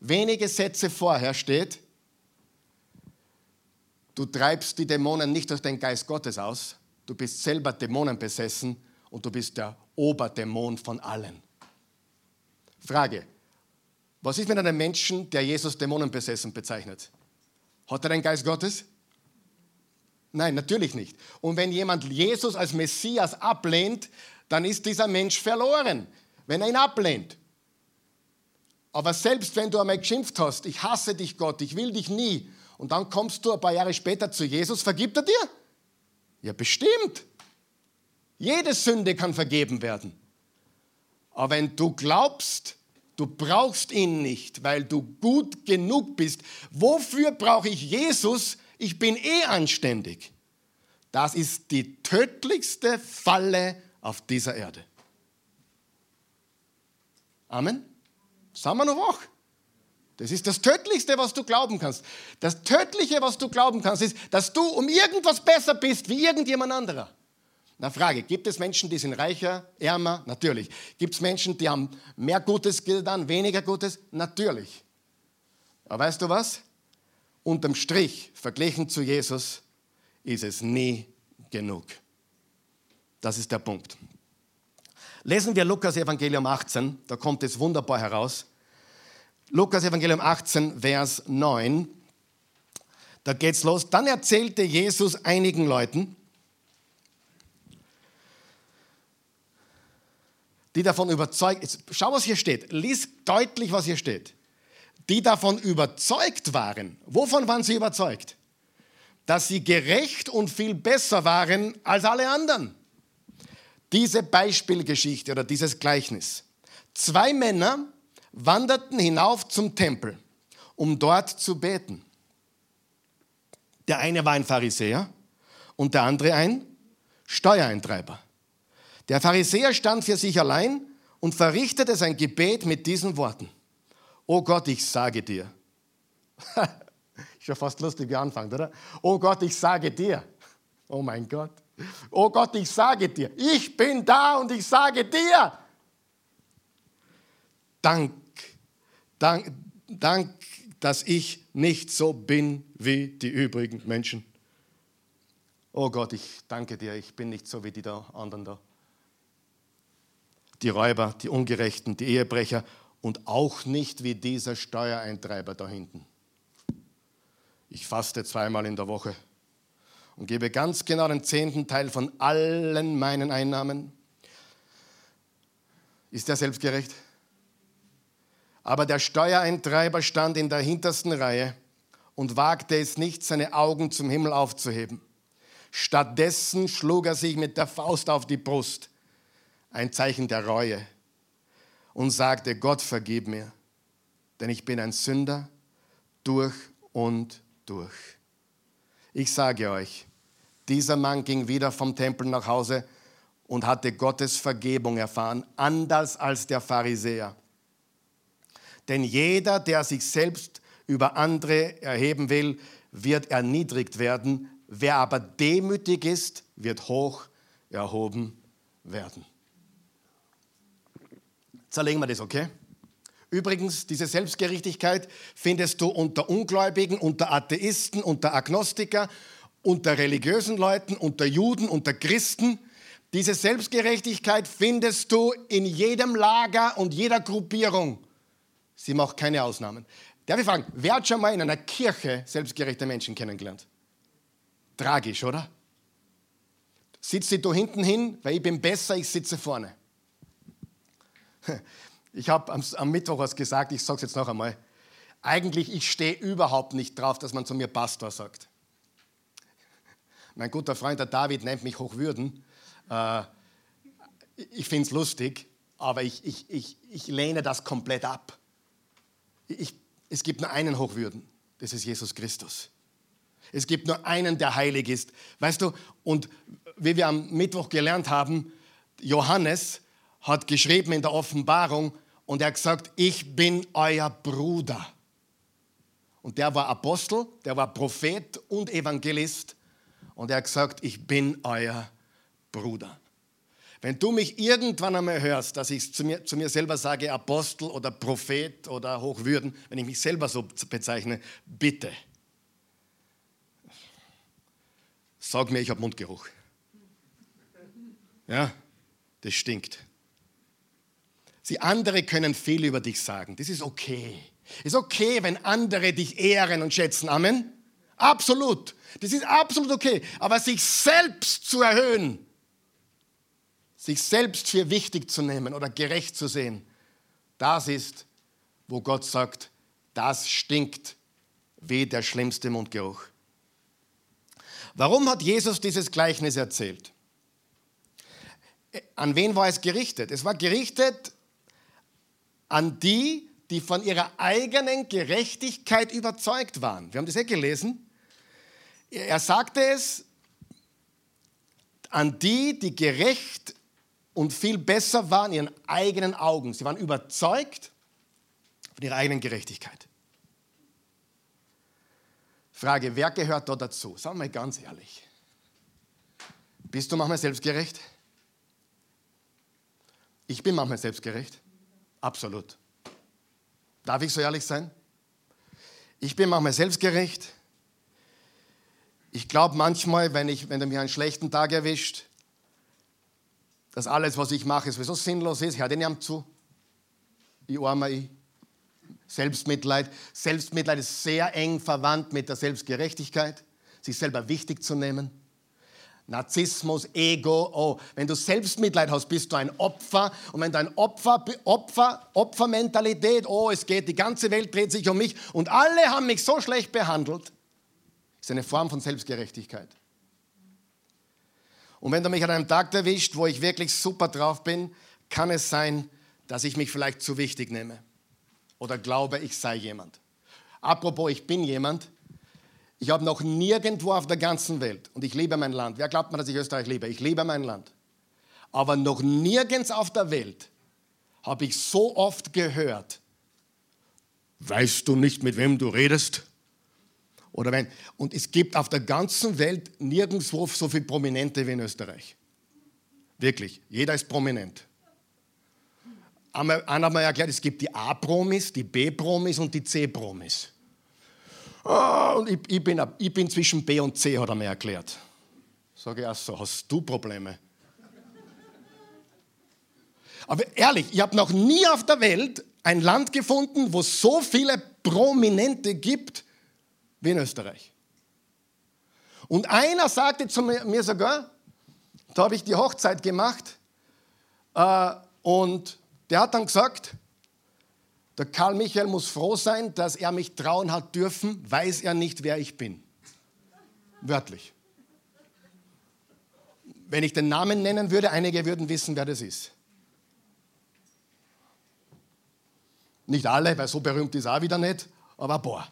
Speaker 1: Wenige Sätze vorher steht, du treibst die Dämonen nicht durch den Geist Gottes aus, du bist selber Dämonen besessen und du bist der Oberdämon von allen. Frage, was ist mit einem Menschen, der Jesus dämonenbesessen bezeichnet? Hat er den Geist Gottes? Nein, natürlich nicht. Und wenn jemand Jesus als Messias ablehnt, dann ist dieser Mensch verloren, wenn er ihn ablehnt. Aber selbst wenn du einmal geschimpft hast, ich hasse dich Gott, ich will dich nie, und dann kommst du ein paar Jahre später zu Jesus, vergibt er dir? Ja, bestimmt. Jede Sünde kann vergeben werden. Aber wenn du glaubst, du brauchst ihn nicht, weil du gut genug bist, wofür brauche ich Jesus? Ich bin eh anständig. Das ist die tödlichste Falle auf dieser Erde. Amen. Sagen wir noch wach. Das ist das Tödlichste, was du glauben kannst. Das Tödliche, was du glauben kannst, ist, dass du um irgendwas besser bist wie irgendjemand anderer. Na Frage, gibt es Menschen, die sind reicher, ärmer? Natürlich. Gibt es Menschen, die haben mehr Gutes getan, weniger Gutes? Natürlich. Aber weißt du was? Unterm Strich, verglichen zu Jesus, ist es nie genug. Das ist der Punkt. Lesen wir Lukas Evangelium 18, da kommt es wunderbar heraus. Lukas Evangelium 18, Vers 9. Da geht's los. Dann erzählte Jesus einigen Leuten, die davon überzeugt, schau, was hier steht, lies deutlich, was hier steht, die davon überzeugt waren. Wovon waren sie überzeugt? Dass sie gerecht und viel besser waren als alle anderen. Diese Beispielgeschichte oder dieses Gleichnis. Zwei Männer wanderten hinauf zum Tempel, um dort zu beten. Der eine war ein Pharisäer und der andere ein Steuereintreiber. Der Pharisäer stand für sich allein und verrichtete sein Gebet mit diesen Worten. Oh Gott, ich sage dir. Ist ja fast lustig, wie er anfängt, oder? Oh Gott, ich sage dir. Oh mein Gott. Oh Gott, ich sage dir. Ich bin da und ich sage dir. Dank, dank, dank, dass ich nicht so bin wie die übrigen Menschen. Oh Gott, ich danke dir, ich bin nicht so wie die da anderen da die Räuber, die Ungerechten, die Ehebrecher und auch nicht wie dieser Steuereintreiber da hinten. Ich faste zweimal in der Woche und gebe ganz genau den zehnten Teil von allen meinen Einnahmen. Ist er selbstgerecht? Aber der Steuereintreiber stand in der hintersten Reihe und wagte es nicht, seine Augen zum Himmel aufzuheben. Stattdessen schlug er sich mit der Faust auf die Brust ein Zeichen der Reue und sagte, Gott vergib mir, denn ich bin ein Sünder durch und durch. Ich sage euch, dieser Mann ging wieder vom Tempel nach Hause und hatte Gottes Vergebung erfahren, anders als der Pharisäer. Denn jeder, der sich selbst über andere erheben will, wird erniedrigt werden. Wer aber demütig ist, wird hoch erhoben werden zerlegen wir das, okay? Übrigens, diese Selbstgerechtigkeit findest du unter Ungläubigen, unter Atheisten, unter Agnostiker, unter religiösen Leuten, unter Juden, unter Christen. Diese Selbstgerechtigkeit findest du in jedem Lager und jeder Gruppierung. Sie macht keine Ausnahmen. Darf ich fragen, wer hat schon mal in einer Kirche selbstgerechte Menschen kennengelernt? Tragisch, oder? Sitze du hinten hin, weil ich bin besser, ich sitze vorne. Ich habe am, am, Mittwoch was gesagt, ich sage es jetzt noch einmal. Eigentlich, ich stehe überhaupt nicht drauf, dass man zu mir Pastor sagt. Mein guter Freund, der David, nennt mich Hochwürden. Äh, ich finde es lustig, aber ich, ich, ich, ich lehne das komplett ab. Ich, es gibt nur einen Hochwürden, das ist Jesus Christus. Es gibt nur einen, der heilig ist. Weißt du, und wie wir am Mittwoch gelernt haben, Johannes hat geschrieben in der Offenbarung und er hat gesagt, ich bin euer Bruder. Und der war Apostel, der war Prophet und Evangelist und er hat gesagt, ich bin euer Bruder. Wenn du mich irgendwann einmal hörst, dass ich zu mir, zu mir selber sage, Apostel oder Prophet oder Hochwürden, wenn ich mich selber so bezeichne, bitte, sag mir, ich habe Mundgeruch. Ja, das stinkt. Sie andere können viel über dich sagen. Das ist okay. Ist okay, wenn andere dich ehren und schätzen. Amen. Absolut. Das ist absolut okay. Aber sich selbst zu erhöhen, sich selbst für wichtig zu nehmen oder gerecht zu sehen, das ist, wo Gott sagt, das stinkt wie der schlimmste Mundgeruch. Warum hat Jesus dieses Gleichnis erzählt? An wen war es gerichtet? Es war gerichtet an die, die von ihrer eigenen Gerechtigkeit überzeugt waren. Wir haben das ja gelesen. Er sagte es an die, die gerecht und viel besser waren in ihren eigenen Augen. Sie waren überzeugt von ihrer eigenen Gerechtigkeit. Frage, wer gehört da dazu? Sagen wir mal ganz ehrlich. Bist du manchmal selbstgerecht? Ich bin manchmal selbstgerecht. Absolut. Darf ich so ehrlich sein? Ich bin manchmal selbstgerecht. Ich glaube manchmal, wenn, ich, wenn du mir einen schlechten Tag erwischt, dass alles, was ich mache, sowieso sinnlos ist. Hör den ihm zu. Ich arme ich. Selbstmitleid. Selbstmitleid ist sehr eng verwandt mit der Selbstgerechtigkeit, sich selber wichtig zu nehmen. Narzissmus, Ego, oh, wenn du Selbstmitleid hast, bist du ein Opfer. Und wenn du ein Opfer, Opfer, Opfermentalität, oh, es geht, die ganze Welt dreht sich um mich und alle haben mich so schlecht behandelt, ist eine Form von Selbstgerechtigkeit. Und wenn du mich an einem Tag erwischt, wo ich wirklich super drauf bin, kann es sein, dass ich mich vielleicht zu wichtig nehme oder glaube, ich sei jemand. Apropos, ich bin jemand. Ich habe noch nirgendwo auf der ganzen Welt, und ich liebe mein Land. Wer glaubt mir, dass ich Österreich liebe? Ich liebe mein Land. Aber noch nirgends auf der Welt habe ich so oft gehört, weißt du nicht, mit wem du redest? Oder wenn, und es gibt auf der ganzen Welt nirgendwo so viele Prominente wie in Österreich. Wirklich, jeder ist prominent. Einer hat mir erklärt, es gibt die A-Promis, die B-Promis und die C-Promis. Oh, und ich, ich, bin, ich bin zwischen B und C, hat er mir erklärt. Sage ich, ach so, hast du Probleme? Aber ehrlich, ich habe noch nie auf der Welt ein Land gefunden, wo es so viele Prominente gibt wie in Österreich. Und einer sagte zu mir sogar, da habe ich die Hochzeit gemacht, äh, und der hat dann gesagt, der Karl Michael muss froh sein, dass er mich trauen hat dürfen, weiß er nicht, wer ich bin. Wörtlich. Wenn ich den Namen nennen würde, einige würden wissen, wer das ist. Nicht alle, weil so berühmt ist auch wieder nicht, aber boah.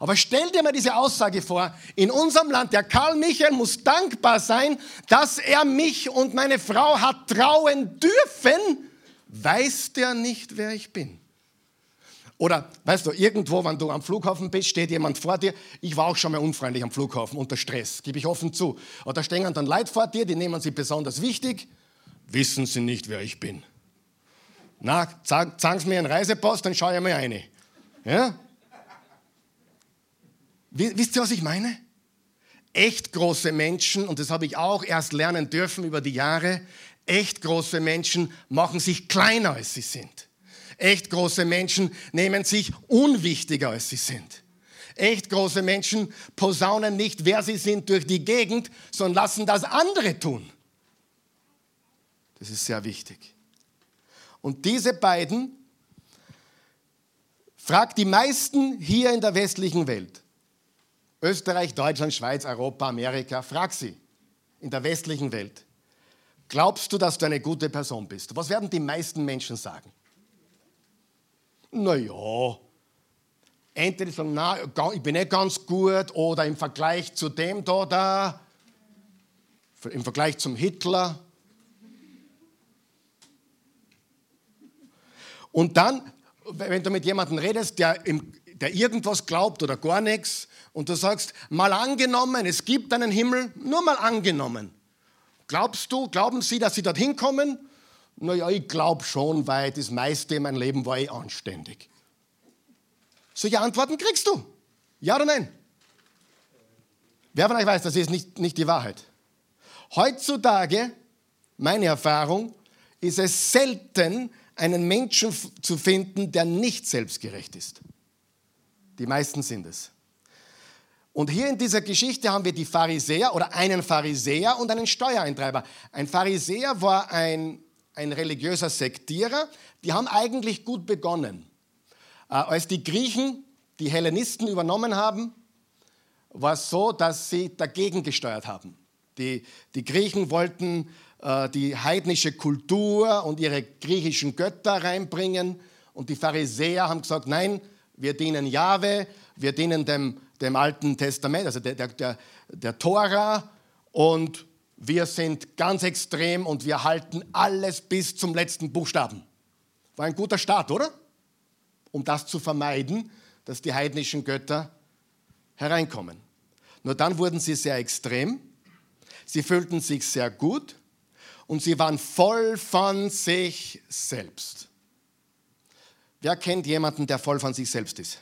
Speaker 1: Aber stell dir mal diese Aussage vor, in unserem Land, der Karl Michael muss dankbar sein, dass er mich und meine Frau hat trauen dürfen, weiß der nicht, wer ich bin. Oder, weißt du, irgendwo, wenn du am Flughafen bist, steht jemand vor dir. Ich war auch schon mal unfreundlich am Flughafen unter Stress, gebe ich offen zu. Oder stehen dann Leute vor dir, die nehmen sie besonders wichtig, wissen sie nicht, wer ich bin. Na, sagen sie mir einen Reisepass, dann schaue ich mir eine. Ja? Wisst ihr, was ich meine? Echt große Menschen, und das habe ich auch erst lernen dürfen über die Jahre, echt große Menschen machen sich kleiner, als sie sind. Echt große Menschen nehmen sich unwichtiger, als sie sind. Echt große Menschen posaunen nicht, wer sie sind, durch die Gegend, sondern lassen das andere tun. Das ist sehr wichtig. Und diese beiden fragt die meisten hier in der westlichen Welt, Österreich, Deutschland, Schweiz, Europa, Amerika, frag sie in der westlichen Welt, glaubst du, dass du eine gute Person bist? Was werden die meisten Menschen sagen? Naja, entweder sagen, na, ich bin nicht ganz gut oder im Vergleich zu dem da, da, im Vergleich zum Hitler. Und dann, wenn du mit jemandem redest, der, im, der irgendwas glaubt oder gar nichts, und du sagst, mal angenommen, es gibt einen Himmel, nur mal angenommen. Glaubst du, glauben sie, dass sie dorthin kommen? Naja, ich glaube schon, weil das meiste in meinem Leben war eh anständig. Solche Antworten kriegst du. Ja oder nein? Wer von euch weiß, das ist nicht, nicht die Wahrheit. Heutzutage, meine Erfahrung, ist es selten, einen Menschen zu finden, der nicht selbstgerecht ist. Die meisten sind es. Und hier in dieser Geschichte haben wir die Pharisäer oder einen Pharisäer und einen Steuereintreiber. Ein Pharisäer war ein, ein religiöser Sektierer. Die haben eigentlich gut begonnen. Äh, als die Griechen die Hellenisten übernommen haben, war es so, dass sie dagegen gesteuert haben. Die, die Griechen wollten äh, die heidnische Kultur und ihre griechischen Götter reinbringen und die Pharisäer haben gesagt, nein, wir dienen Jahwe, wir dienen dem, dem Alten Testament, also der, der, der Tora und wir sind ganz extrem und wir halten alles bis zum letzten Buchstaben. War ein guter Start, oder? um das zu vermeiden, dass die heidnischen Götter hereinkommen. Nur dann wurden sie sehr extrem, sie fühlten sich sehr gut und sie waren voll von sich selbst. Wer kennt jemanden, der voll von sich selbst ist?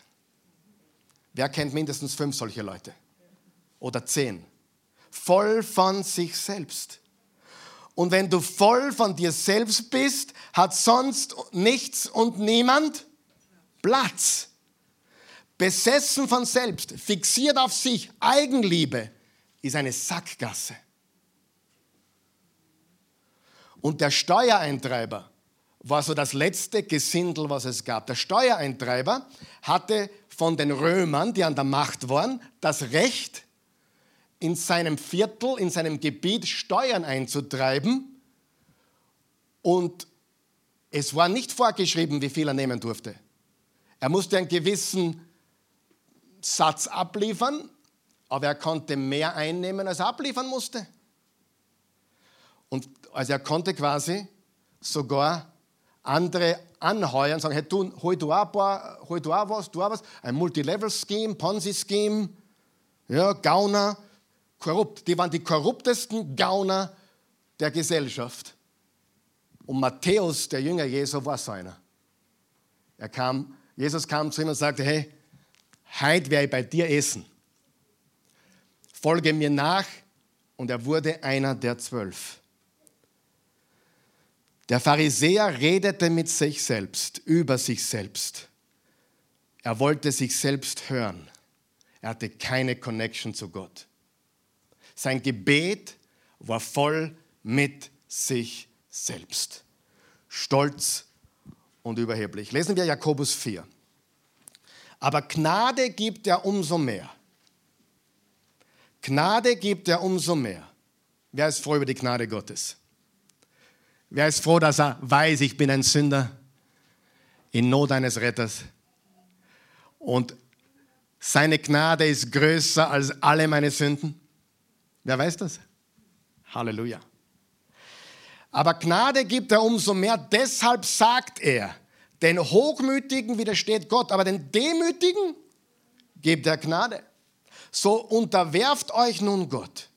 Speaker 1: Wer kennt mindestens fünf solche Leute? Oder zehn? Voll von sich selbst. Und wenn du voll von dir selbst bist, hat sonst nichts und niemand Platz. Besessen von selbst, fixiert auf sich, Eigenliebe ist eine Sackgasse. Und der Steuereintreiber war so das letzte Gesindel, was es gab. Der Steuereintreiber hatte von den Römern, die an der Macht waren, das Recht, in seinem Viertel, in seinem Gebiet Steuern einzutreiben. Und es war nicht vorgeschrieben, wie viel er nehmen durfte. Er musste einen gewissen Satz abliefern, aber er konnte mehr einnehmen, als er abliefern musste. Und also er konnte quasi sogar andere anheuern, sagen, hey, du, hol, du auch paar, hol du auch was, du auch was. Ein Multilevel-Scheme, Ponzi-Scheme, ja, Gauner, korrupt. Die waren die korruptesten Gauner der Gesellschaft. Und Matthäus, der Jünger Jesu, war so einer. Er kam Jesus kam zu ihm und sagte, hey, heute werde ich bei dir essen. Folge mir nach. Und er wurde einer der zwölf. Der Pharisäer redete mit sich selbst, über sich selbst. Er wollte sich selbst hören. Er hatte keine Connection zu Gott. Sein Gebet war voll mit sich selbst. Stolz und überheblich. Lesen wir Jakobus 4. Aber Gnade gibt er umso mehr. Gnade gibt er umso mehr. Wer ist froh über die Gnade Gottes? Wer ist froh, dass er weiß, ich bin ein Sünder in Not eines Retters? Und seine Gnade ist größer als alle meine Sünden? Wer weiß das? Halleluja. Aber Gnade gibt er umso mehr. Deshalb sagt er, den Hochmütigen widersteht Gott, aber den Demütigen gibt er Gnade. So unterwerft euch nun Gott.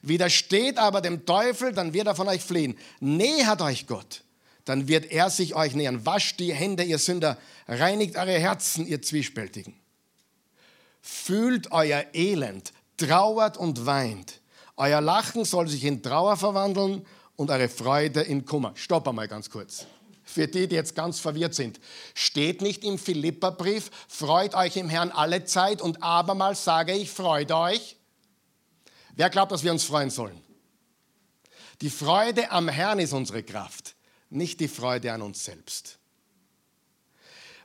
Speaker 1: Widersteht aber dem Teufel, dann wird er von euch fliehen. Nähert euch Gott, dann wird er sich euch nähern. Wascht die Hände, ihr Sünder, reinigt eure Herzen, ihr Zwiespältigen. Fühlt euer Elend, trauert und weint. Euer Lachen soll sich in Trauer verwandeln und eure Freude in Kummer. Stopp einmal ganz kurz. für die, die jetzt ganz verwirrt sind. Steht nicht im Philipperbrief, freut euch im Herrn alle Zeit und abermals sage ich, freut euch. Wer glaubt, dass wir uns freuen sollen? Die Freude am Herrn ist unsere Kraft, nicht die Freude an uns selbst.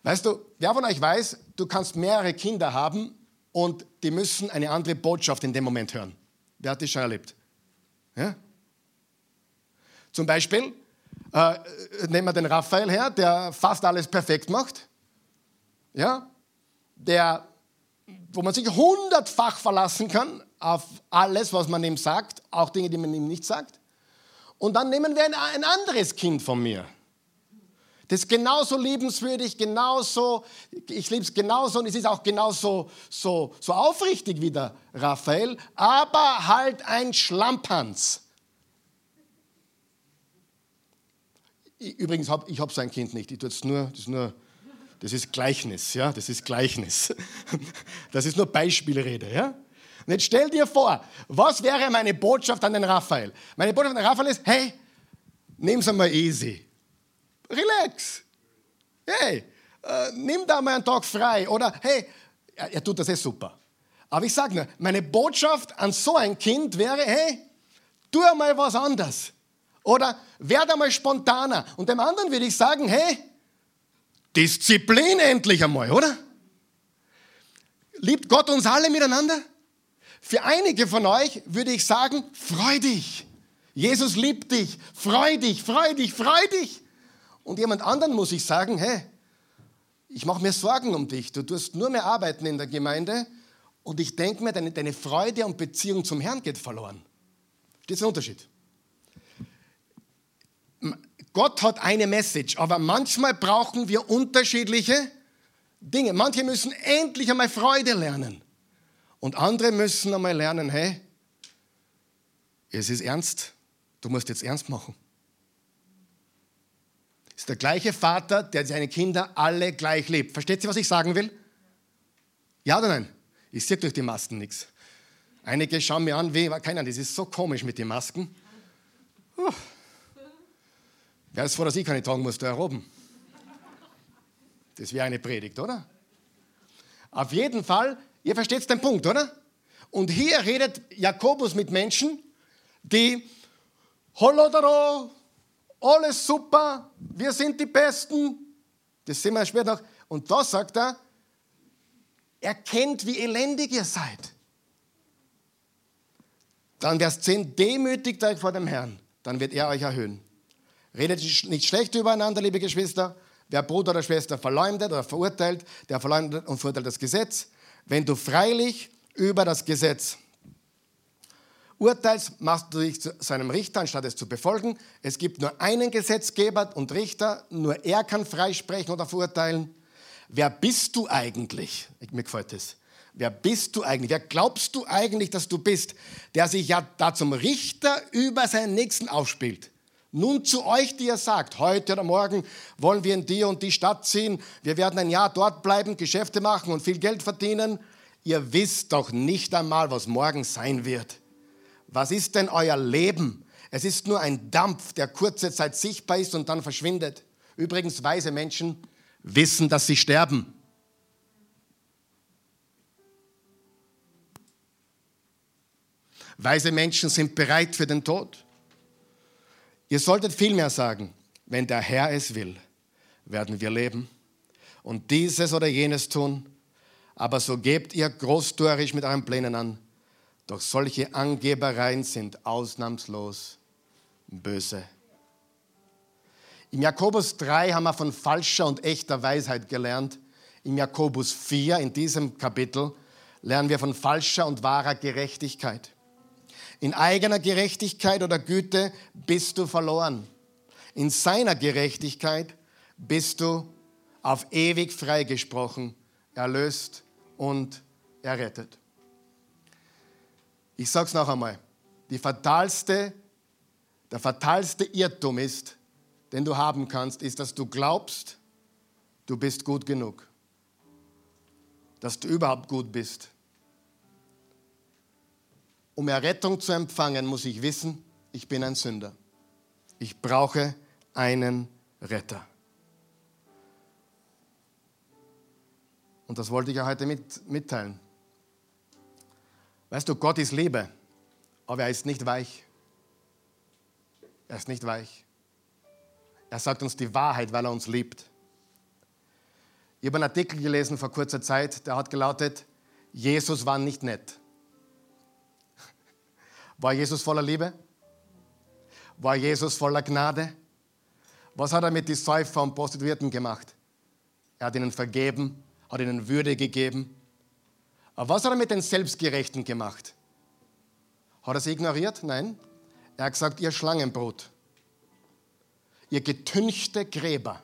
Speaker 1: Weißt du, wer von euch weiß, du kannst mehrere Kinder haben und die müssen eine andere Botschaft in dem Moment hören. Wer hat das schon erlebt? Ja? Zum Beispiel, äh, nehmen wir den Raphael her, der fast alles perfekt macht. Ja? Der, wo man sich hundertfach verlassen kann auf alles, was man ihm sagt, auch Dinge, die man ihm nicht sagt. Und dann nehmen wir ein, ein anderes Kind von mir. Das ist genauso liebenswürdig, genauso, ich liebe es genauso und es ist auch genauso so, so aufrichtig wie der Raphael, aber halt ein Schlampanz. Übrigens, hab, ich habe so ein Kind nicht, ich tue nur, das ist nur, das ist Gleichnis, ja, das ist Gleichnis. Das ist nur Beispielrede, ja. Und jetzt stell dir vor, was wäre meine Botschaft an den Raphael? Meine Botschaft an den Raphael ist, hey, nimm's einmal easy. Relax. Hey, äh, nimm da mal einen Tag frei. Oder hey, er, er tut das eh super. Aber ich sage nur, meine Botschaft an so ein Kind wäre, hey, tu einmal was anderes. Oder werde einmal spontaner. Und dem anderen würde ich sagen, hey, Disziplin endlich einmal, oder? Liebt Gott uns alle miteinander? Für einige von euch würde ich sagen, freu dich. Jesus liebt dich. Freu dich, freu dich, freu dich. Und jemand anderen muss ich sagen, hey, ich mache mir Sorgen um dich. Du tust nur mehr arbeiten in der Gemeinde und ich denke mir, deine, deine Freude und Beziehung zum Herrn geht verloren. Das ist ein Unterschied. Gott hat eine Message, aber manchmal brauchen wir unterschiedliche Dinge. Manche müssen endlich einmal Freude lernen und andere müssen einmal lernen, hey, es ist ernst, du musst jetzt ernst machen der gleiche Vater, der seine Kinder alle gleich liebt. Versteht ihr, was ich sagen will? Ja oder nein? Ich sehe durch die Masken nichts. Einige schauen mir an, wie, keine Ahnung, das ist so komisch mit den Masken. Uh. Wer ist froh, dass ich keine tragen muss, da oben? Das wäre eine Predigt, oder? Auf jeden Fall, ihr versteht den Punkt, oder? Und hier redet Jakobus mit Menschen, die Holodoro, alles super, wir sind die Besten. Das sehen wir später noch. Und da sagt er, erkennt, wie elendig ihr seid. Dann Vers 10, demütigt euch vor dem Herrn, dann wird er euch erhöhen. Redet nicht schlecht übereinander, liebe Geschwister. Wer Bruder oder Schwester verleumdet oder verurteilt, der verleumdet und verurteilt das Gesetz. Wenn du freilich über das Gesetz urteilst, machst du dich zu seinem Richter, anstatt es zu befolgen. Es gibt nur einen Gesetzgeber und Richter, nur er kann freisprechen oder verurteilen. Wer bist du eigentlich? Mir gefällt das. Wer bist du eigentlich? Wer glaubst du eigentlich, dass du bist, der sich ja da zum Richter über seinen Nächsten aufspielt? Nun zu euch, die ihr sagt, heute oder morgen wollen wir in die und die Stadt ziehen, wir werden ein Jahr dort bleiben, Geschäfte machen und viel Geld verdienen. Ihr wisst doch nicht einmal, was morgen sein wird. Was ist denn euer Leben? Es ist nur ein Dampf, der kurze Zeit sichtbar ist und dann verschwindet. Übrigens, weise Menschen wissen, dass sie sterben. Weise Menschen sind bereit für den Tod. Ihr solltet vielmehr sagen, wenn der Herr es will, werden wir leben und dieses oder jenes tun. Aber so gebt ihr großtuerisch mit euren Plänen an doch solche Angebereien sind ausnahmslos böse. Im Jakobus 3 haben wir von falscher und echter Weisheit gelernt. Im Jakobus 4, in diesem Kapitel, lernen wir von falscher und wahrer Gerechtigkeit. In eigener Gerechtigkeit oder Güte bist du verloren. In seiner Gerechtigkeit bist du auf ewig freigesprochen, erlöst und errettet. Ich sage es noch einmal. Die fatalste, der fatalste Irrtum ist, den du haben kannst, ist, dass du glaubst, du bist gut genug. Dass du überhaupt gut bist. Um Errettung zu empfangen, muss ich wissen, ich bin ein Sünder. Ich brauche einen Retter. Und das wollte ich ja heute mit, mitteilen. Weißt du, Gott ist Liebe, aber er ist nicht weich. Er ist nicht weich. Er sagt uns die Wahrheit, weil er uns liebt. Ich habe einen Artikel gelesen vor kurzer Zeit, der hat gelautet, Jesus war nicht nett. War Jesus voller Liebe? War Jesus voller Gnade? Was hat er mit den Säufer und Prostituierten gemacht? Er hat ihnen vergeben, hat ihnen Würde gegeben. Aber was hat er mit den Selbstgerechten gemacht? Hat er sie ignoriert? Nein. Er hat gesagt, ihr Schlangenbrot, ihr getünchte Gräber,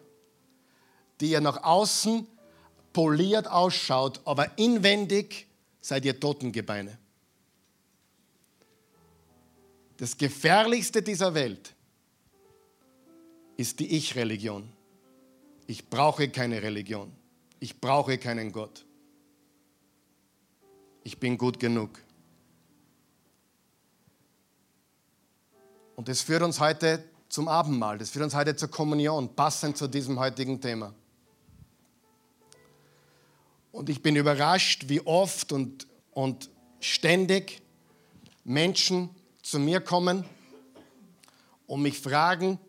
Speaker 1: die ihr nach außen poliert ausschaut, aber inwendig seid ihr Totengebeine. Das Gefährlichste dieser Welt ist die Ich-Religion. Ich brauche keine Religion. Ich brauche keinen Gott. Ich bin gut genug. Und das führt uns heute zum Abendmahl, das führt uns heute zur Kommunion, passend zu diesem heutigen Thema. Und ich bin überrascht, wie oft und, und ständig Menschen zu mir kommen und mich fragen,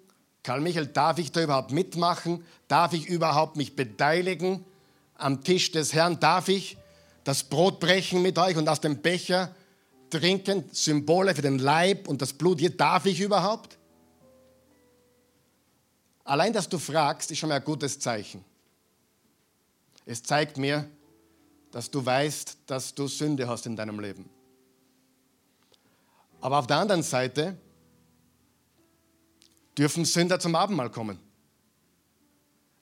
Speaker 1: Karl Michael, darf ich da überhaupt mitmachen? Darf ich überhaupt mich beteiligen am Tisch des Herrn? Darf ich das Brot brechen mit euch und aus dem Becher trinken? Symbole für den Leib und das Blut. Hier darf ich überhaupt? Allein, dass du fragst, ist schon mal ein gutes Zeichen. Es zeigt mir, dass du weißt, dass du Sünde hast in deinem Leben. Aber auf der anderen Seite dürfen Sünder zum Abendmahl kommen.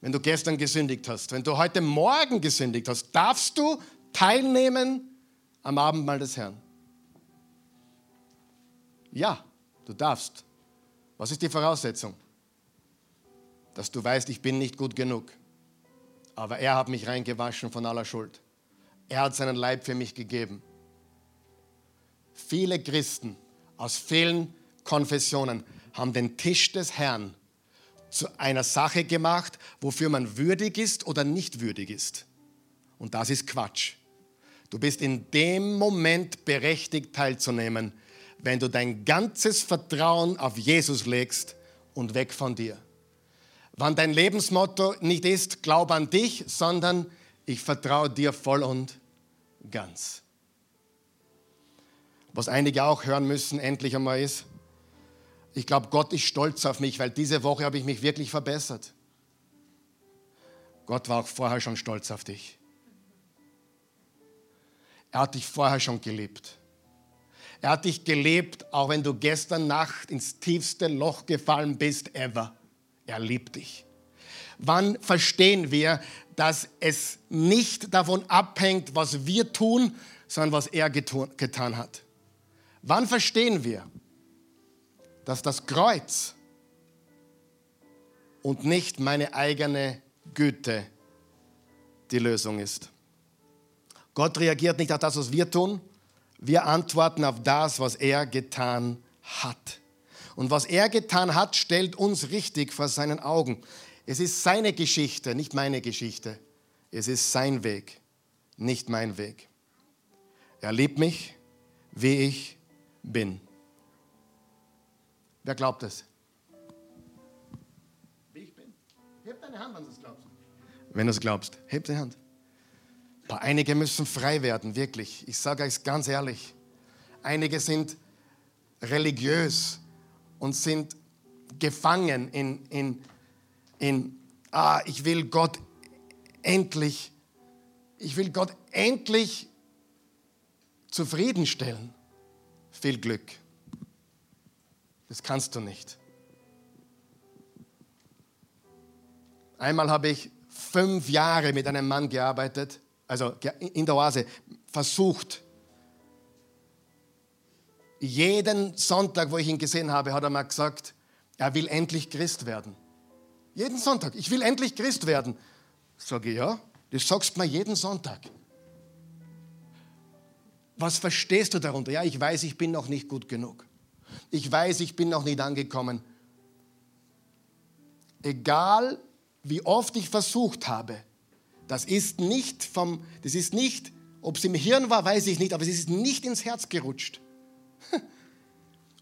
Speaker 1: Wenn du gestern gesündigt hast, wenn du heute Morgen gesündigt hast, darfst du teilnehmen am Abendmahl des Herrn. Ja, du darfst. Was ist die Voraussetzung? Dass du weißt, ich bin nicht gut genug. Aber er hat mich reingewaschen von aller Schuld. Er hat seinen Leib für mich gegeben. Viele Christen aus vielen Konfessionen haben den Tisch des Herrn zu einer Sache gemacht, wofür man würdig ist oder nicht würdig ist. Und das ist Quatsch. Du bist in dem Moment berechtigt teilzunehmen, wenn du dein ganzes Vertrauen auf Jesus legst und weg von dir. Wann dein Lebensmotto nicht ist, glaub an dich, sondern ich vertraue dir voll und ganz. Was einige auch hören müssen, endlich einmal ist, ich glaube, Gott ist stolz auf mich, weil diese Woche habe ich mich wirklich verbessert. Gott war auch vorher schon stolz auf dich. Er hat dich vorher schon geliebt. Er hat dich gelebt, auch wenn du gestern Nacht ins tiefste Loch gefallen bist, ever. Er liebt dich. Wann verstehen wir, dass es nicht davon abhängt, was wir tun, sondern was er getan hat? Wann verstehen wir, dass das Kreuz und nicht meine eigene Güte die Lösung ist? Gott reagiert nicht auf das, was wir tun. Wir antworten auf das, was er getan hat. Und was er getan hat, stellt uns richtig vor seinen Augen. Es ist seine Geschichte, nicht meine Geschichte. Es ist sein Weg, nicht mein Weg. Er liebt mich, wie ich bin. Wer glaubt es? Wie ich bin. Heb deine Hand, wenn du es glaubst. Wenn du es glaubst, heb deine Hand. Einige müssen frei werden, wirklich. Ich sage euch ganz ehrlich. Einige sind religiös und sind gefangen in, in, in ah, ich will Gott endlich, ich will Gott endlich zufriedenstellen viel Glück. Das kannst du nicht. Einmal habe ich fünf Jahre mit einem Mann gearbeitet, also in der Oase, versucht. Jeden Sonntag, wo ich ihn gesehen habe, hat er mal gesagt, er will endlich Christ werden. Jeden Sonntag, ich will endlich Christ werden. Sage ich, ja, das sagst du mir jeden Sonntag. Was verstehst du darunter? Ja, ich weiß, ich bin noch nicht gut genug. Ich weiß, ich bin noch nicht angekommen. Egal, wie oft ich versucht habe, das ist nicht vom, das ist nicht, ob es im Hirn war, weiß ich nicht, aber es ist nicht ins Herz gerutscht.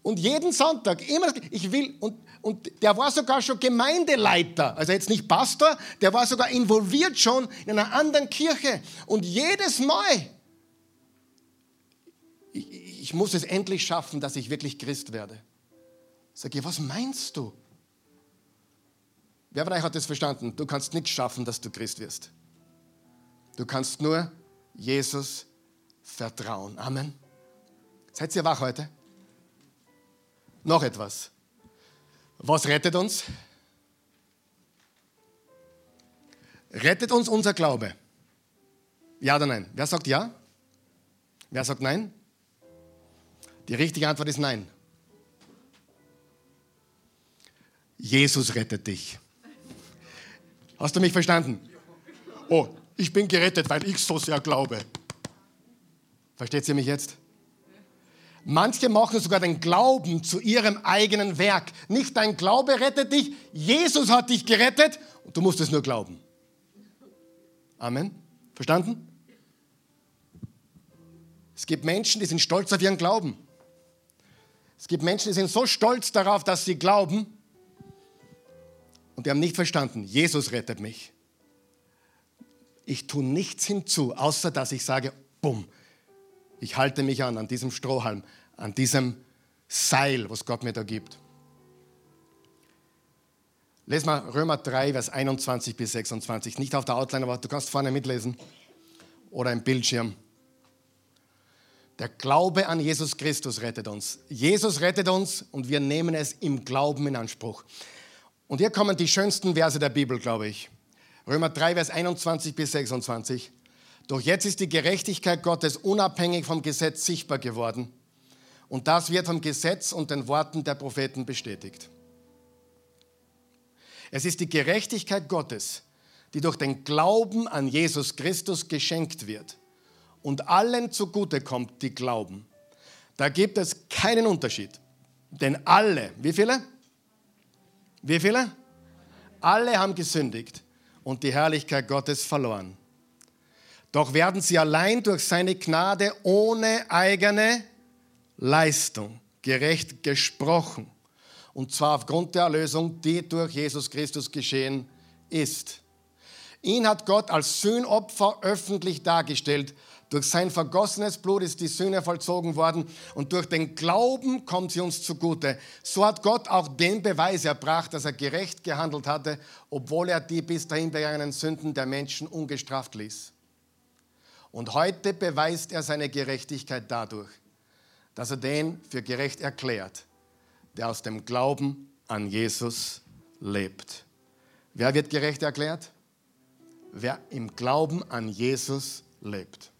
Speaker 1: Und jeden Sonntag, immer, ich will, und, und der war sogar schon Gemeindeleiter, also jetzt nicht Pastor, der war sogar involviert schon in einer anderen Kirche. Und jedes Mal, ich, ich muss es endlich schaffen, dass ich wirklich Christ werde. Sag ich, was meinst du? Wer von euch hat das verstanden? Du kannst nicht schaffen, dass du Christ wirst. Du kannst nur Jesus vertrauen. Amen. Seid ihr wach heute? Noch etwas. Was rettet uns? Rettet uns unser Glaube? Ja oder nein? Wer sagt ja? Wer sagt nein? Die richtige Antwort ist nein. Jesus rettet dich. Hast du mich verstanden? Oh, ich bin gerettet, weil ich so sehr glaube. Versteht ihr mich jetzt? Manche machen sogar den Glauben zu ihrem eigenen Werk. Nicht dein Glaube rettet dich, Jesus hat dich gerettet und du musst es nur glauben. Amen. Verstanden? Es gibt Menschen, die sind stolz auf ihren Glauben. Es gibt Menschen, die sind so stolz darauf, dass sie glauben und die haben nicht verstanden, Jesus rettet mich. Ich tue nichts hinzu, außer dass ich sage, bumm, ich halte mich an, an diesem Strohhalm, an diesem Seil, was Gott mir da gibt. Lies mal Römer 3, Vers 21 bis 26. Nicht auf der Outline, aber du kannst vorne mitlesen. Oder im Bildschirm. Der Glaube an Jesus Christus rettet uns. Jesus rettet uns und wir nehmen es im Glauben in Anspruch. Und hier kommen die schönsten Verse der Bibel, glaube ich. Römer 3, Vers 21 bis 26. Doch jetzt ist die Gerechtigkeit Gottes unabhängig vom Gesetz sichtbar geworden. Und das wird vom Gesetz und den Worten der Propheten bestätigt. Es ist die Gerechtigkeit Gottes, die durch den Glauben an Jesus Christus geschenkt wird und allen zugute kommt, die glauben. Da gibt es keinen Unterschied. Denn alle, wie viele? Wie viele? Alle haben gesündigt und die Herrlichkeit Gottes verloren. Doch werden sie allein durch seine Gnade ohne eigene Leistung gerecht gesprochen. Und zwar aufgrund der Erlösung, die durch Jesus Christus geschehen ist. Ihn hat Gott als Sühnopfer öffentlich dargestellt. Durch sein vergossenes Blut ist die Sühne vollzogen worden und durch den Glauben kommt sie uns zugute. So hat Gott auch den Beweis erbracht, dass er gerecht gehandelt hatte, obwohl er die bis dahin begangenen Sünden der Menschen ungestraft ließ. Und heute beweist er seine Gerechtigkeit dadurch, dass er den für gerecht erklärt, der aus dem Glauben an Jesus lebt. Wer wird gerecht erklärt? Wer im Glauben an Jesus lebt.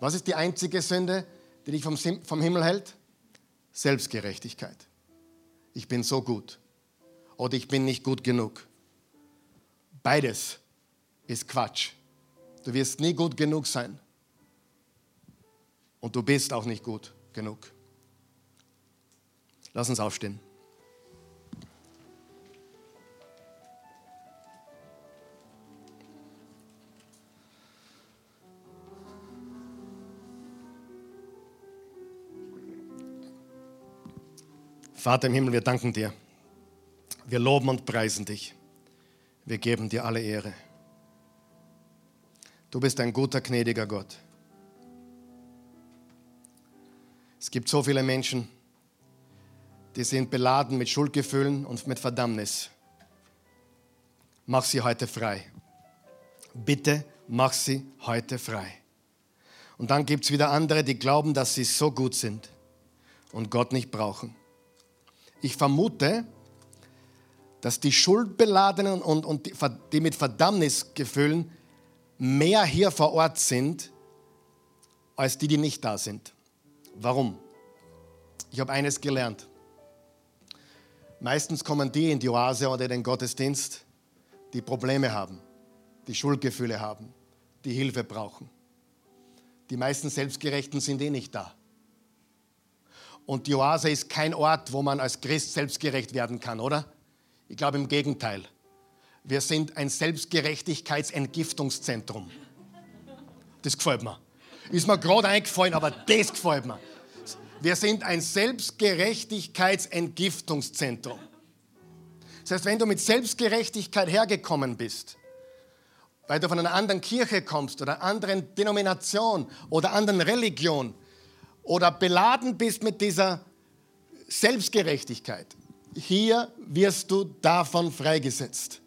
Speaker 1: Was ist die einzige Sünde, die dich vom, Himmel hält? Selbstgerechtigkeit. Ich bin so gut oder ich bin nicht gut genug. Beides ist Quatsch. Du wirst nie gut genug sein. Und du bist auch nicht gut genug. Lass uns aufstehen. Vater im Himmel, wir danken dir. Wir loben und preisen dich. Wir geben dir alle Ehre. Du bist ein guter, gnädiger Gott. Es gibt so viele Menschen, die sind beladen mit Schuldgefühlen und mit Verdammnis. Mach sie heute frei. Bitte mach sie heute frei. Und dann gibt es wieder andere, die glauben, dass sie so gut sind und Gott nicht brauchen. Ich vermute, dass die Schuldbeladenen und, und die, die mit Verdammnisgefühlen mehr hier vor Ort sind, als die, die nicht da sind. Warum? Ich habe eines gelernt. Meistens kommen die in die Oase oder den Gottesdienst, die Probleme haben, die Schuldgefühle haben, die Hilfe brauchen. Die meisten Selbstgerechten sind eh nicht da. Und die Oase ist kein Ort, wo man als Christ selbstgerecht werden kann, oder? Ich glaube im Gegenteil. Wir sind ein Selbstgerechtigkeitsentgiftungszentrum. Das gefällt mir. Ist mir gerade eingefallen, aber das gefällt mir. Wir sind ein Selbstgerechtigkeitsentgiftungszentrum. Das heißt, wenn du mit Selbstgerechtigkeit hergekommen bist, weil du von einer anderen Kirche kommst oder einer anderen Denomination oder anderen Religion oder beladen bist mit dieser Selbstgerechtigkeit, hier wirst du davon freigesetzt.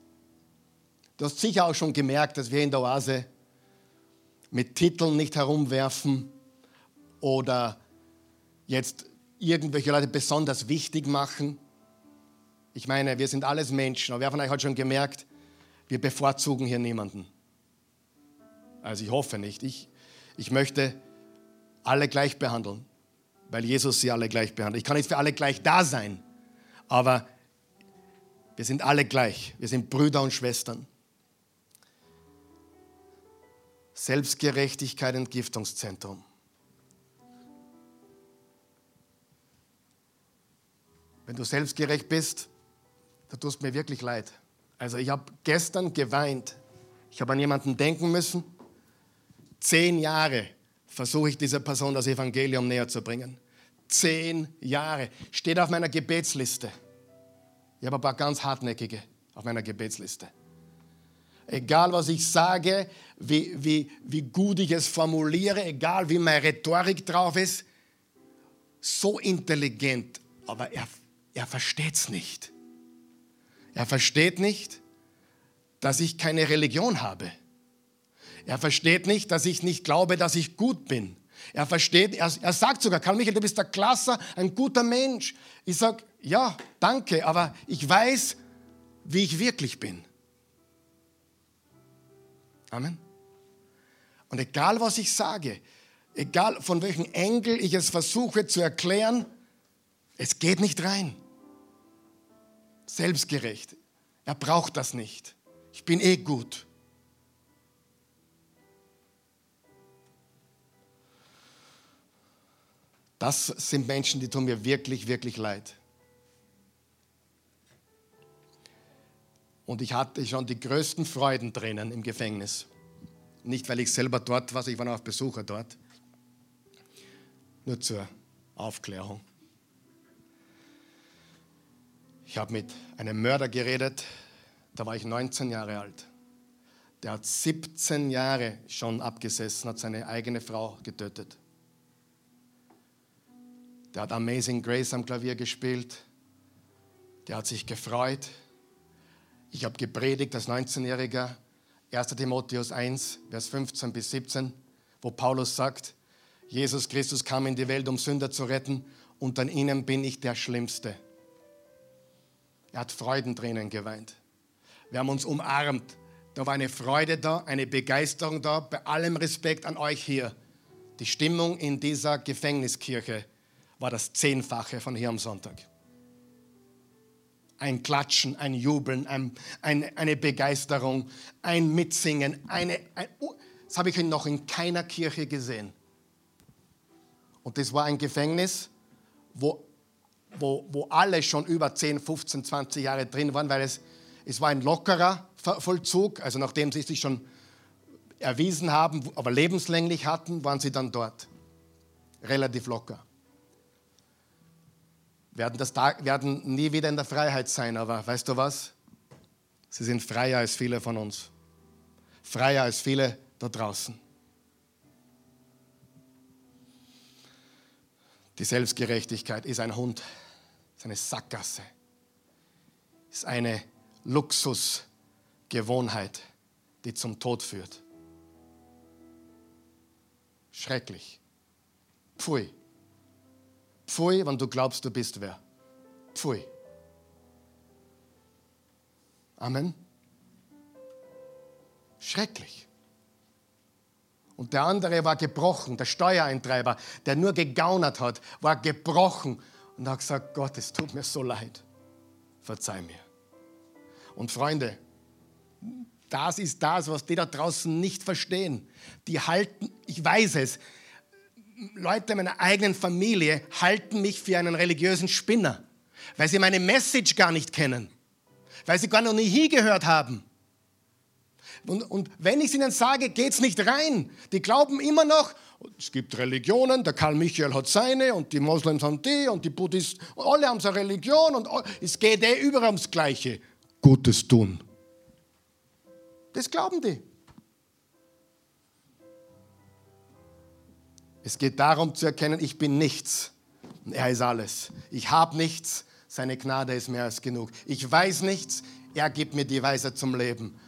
Speaker 1: Du hast sicher auch schon gemerkt, dass wir in der Oase mit Titeln nicht herumwerfen oder jetzt irgendwelche Leute besonders wichtig machen. Ich meine, wir sind alles Menschen, aber wer von euch hat schon gemerkt, wir bevorzugen hier niemanden. Also ich hoffe nicht. Ich, ich möchte alle gleich behandeln, weil Jesus sie alle gleich behandelt. Ich kann nicht für alle gleich da sein, aber wir sind alle gleich. Wir sind Brüder und Schwestern. Selbstgerechtigkeit Entgiftungszentrum. Wenn du selbstgerecht bist, da tust mir wirklich leid. Also ich habe gestern geweint. Ich habe an jemanden denken müssen. Zehn Jahre versuche ich dieser Person das Evangelium näher zu bringen. Zehn Jahre. Steht auf meiner Gebetsliste. Ich habe ein paar ganz hartnäckige auf meiner Gebetsliste. Egal, was ich sage, wie, wie, wie gut ich es formuliere, egal, wie meine Rhetorik drauf ist, so intelligent, aber er er versteht es nicht. Er versteht nicht, dass ich keine Religion habe. Er versteht nicht, dass ich nicht glaube, dass ich gut bin. Er versteht, er, er sagt sogar, Karl Michael, du bist der Klasse, ein guter Mensch. Ich sage, ja, danke, aber ich weiß, wie ich wirklich bin. Amen. Und egal, was ich sage, egal von welchem Engel ich es versuche zu erklären, es geht nicht rein selbstgerecht. Er braucht das nicht. Ich bin eh gut. Das sind Menschen, die tun mir wirklich, wirklich leid. Und ich hatte schon die größten Freudentränen im Gefängnis. Nicht, weil ich selber dort war, ich war auch Besucher dort. Nur zur Aufklärung. Ich habe mit einem Mörder geredet, da war ich 19 Jahre alt. Der hat 17 Jahre schon abgesessen, hat seine eigene Frau getötet. Der hat Amazing Grace am Klavier gespielt. Der hat sich gefreut. Ich habe gepredigt als 19-Jähriger, 1. Timotheus 1, Vers 15 bis 17, wo Paulus sagt, Jesus Christus kam in die Welt, um Sünder zu retten, und an ihnen bin ich der Schlimmste. Er hat Freudentränen geweint. Wir haben uns umarmt. Da war eine Freude da, eine Begeisterung da, bei allem Respekt an euch hier. Die Stimmung in dieser Gefängniskirche war das Zehnfache von hier am Sonntag. Ein Klatschen, ein Jubeln, ein, ein, eine Begeisterung, ein Mitsingen. Eine, ein, das habe ich noch in keiner Kirche gesehen. Und das war ein Gefängnis, wo wo, wo alle schon über 10, 15, 20 Jahre drin waren, weil es, es war ein lockerer Vollzug, also nachdem sie sich schon erwiesen haben, aber lebenslänglich hatten, waren sie dann dort. Relativ locker. Werden, das, werden nie wieder in der Freiheit sein, aber weißt du was? Sie sind freier als viele von uns. Freier als viele da draußen. Die Selbstgerechtigkeit ist ein Hund ist eine Sackgasse, ist eine Luxusgewohnheit, die zum Tod führt. Schrecklich. Pfui. Pfui, wenn du glaubst, du bist wer. Pfui. Amen. Schrecklich. Und der andere war gebrochen, der Steuereintreiber, der nur gegaunert hat, war gebrochen und hat gesagt, Gott, es tut mir so leid. Verzeih mir. Und Freunde, das ist das, was die da draußen nicht verstehen. Die halten, ich weiß es, Leute meiner eigenen Familie halten mich für einen religiösen Spinner, weil sie meine Message gar nicht kennen, weil sie gar noch nie hingehört haben. Und, und wenn ich es ihnen sage, geht es nicht rein. Die glauben immer noch, es gibt Religionen, der Karl Michael hat seine und die Moslems haben die und die Buddhisten, alle haben so eine Religion und es geht eh überall ums Gleiche. Gutes tun. Das glauben die. Es geht darum zu erkennen, ich bin nichts. Er ist alles. Ich habe nichts. Seine Gnade ist mehr als genug. Ich weiß nichts. Er gibt mir die Weisheit zum Leben.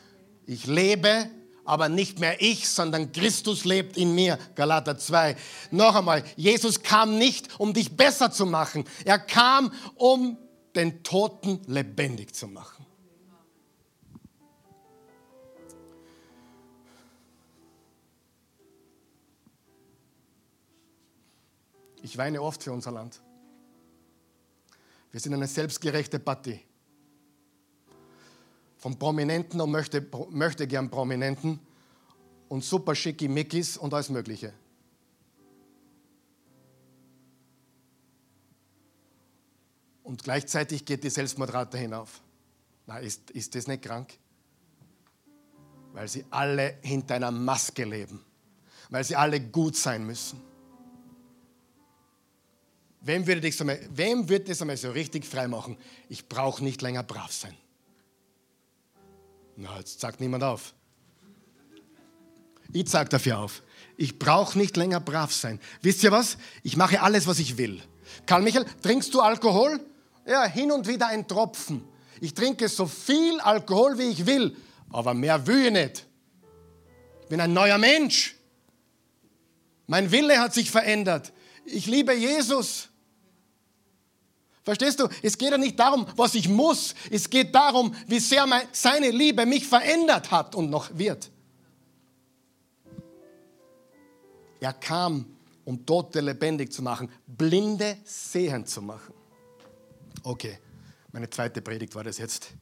Speaker 1: Ich lebe, aber nicht mehr ich, sondern Christus lebt in mir. Galater 2. Noch einmal, Jesus kam nicht, um dich besser zu machen. Er kam, um den Toten lebendig zu machen. Ich weine oft für unser Land. Wir sind eine selbstgerechte Partie. Von Prominenten und möchte, möchte gern Prominenten und super schicki Mickis und alles Mögliche. Und gleichzeitig geht die Selbstmordrate hinauf. Na, ist, ist das nicht krank? Weil sie alle hinter einer Maske leben. Weil sie alle gut sein müssen. Wem würde, das einmal, wem würde das einmal so richtig frei machen? Ich brauche nicht länger brav sein. Na, jetzt sagt niemand auf. Ich sage dafür auf. Ich brauche nicht länger brav sein. Wisst ihr was? Ich mache alles, was ich will. Karl Michael, trinkst du Alkohol? Ja, hin und wieder ein Tropfen. Ich trinke so viel Alkohol, wie ich will, aber mehr will ich nicht. Ich bin ein neuer Mensch. Mein Wille hat sich verändert. Ich liebe Jesus. Verstehst du? Es geht ja nicht darum, was ich muss. Es geht darum, wie sehr seine Liebe mich verändert hat und noch wird. Er kam, um Tote lebendig zu machen, Blinde sehend zu machen. Okay, meine zweite Predigt war das jetzt.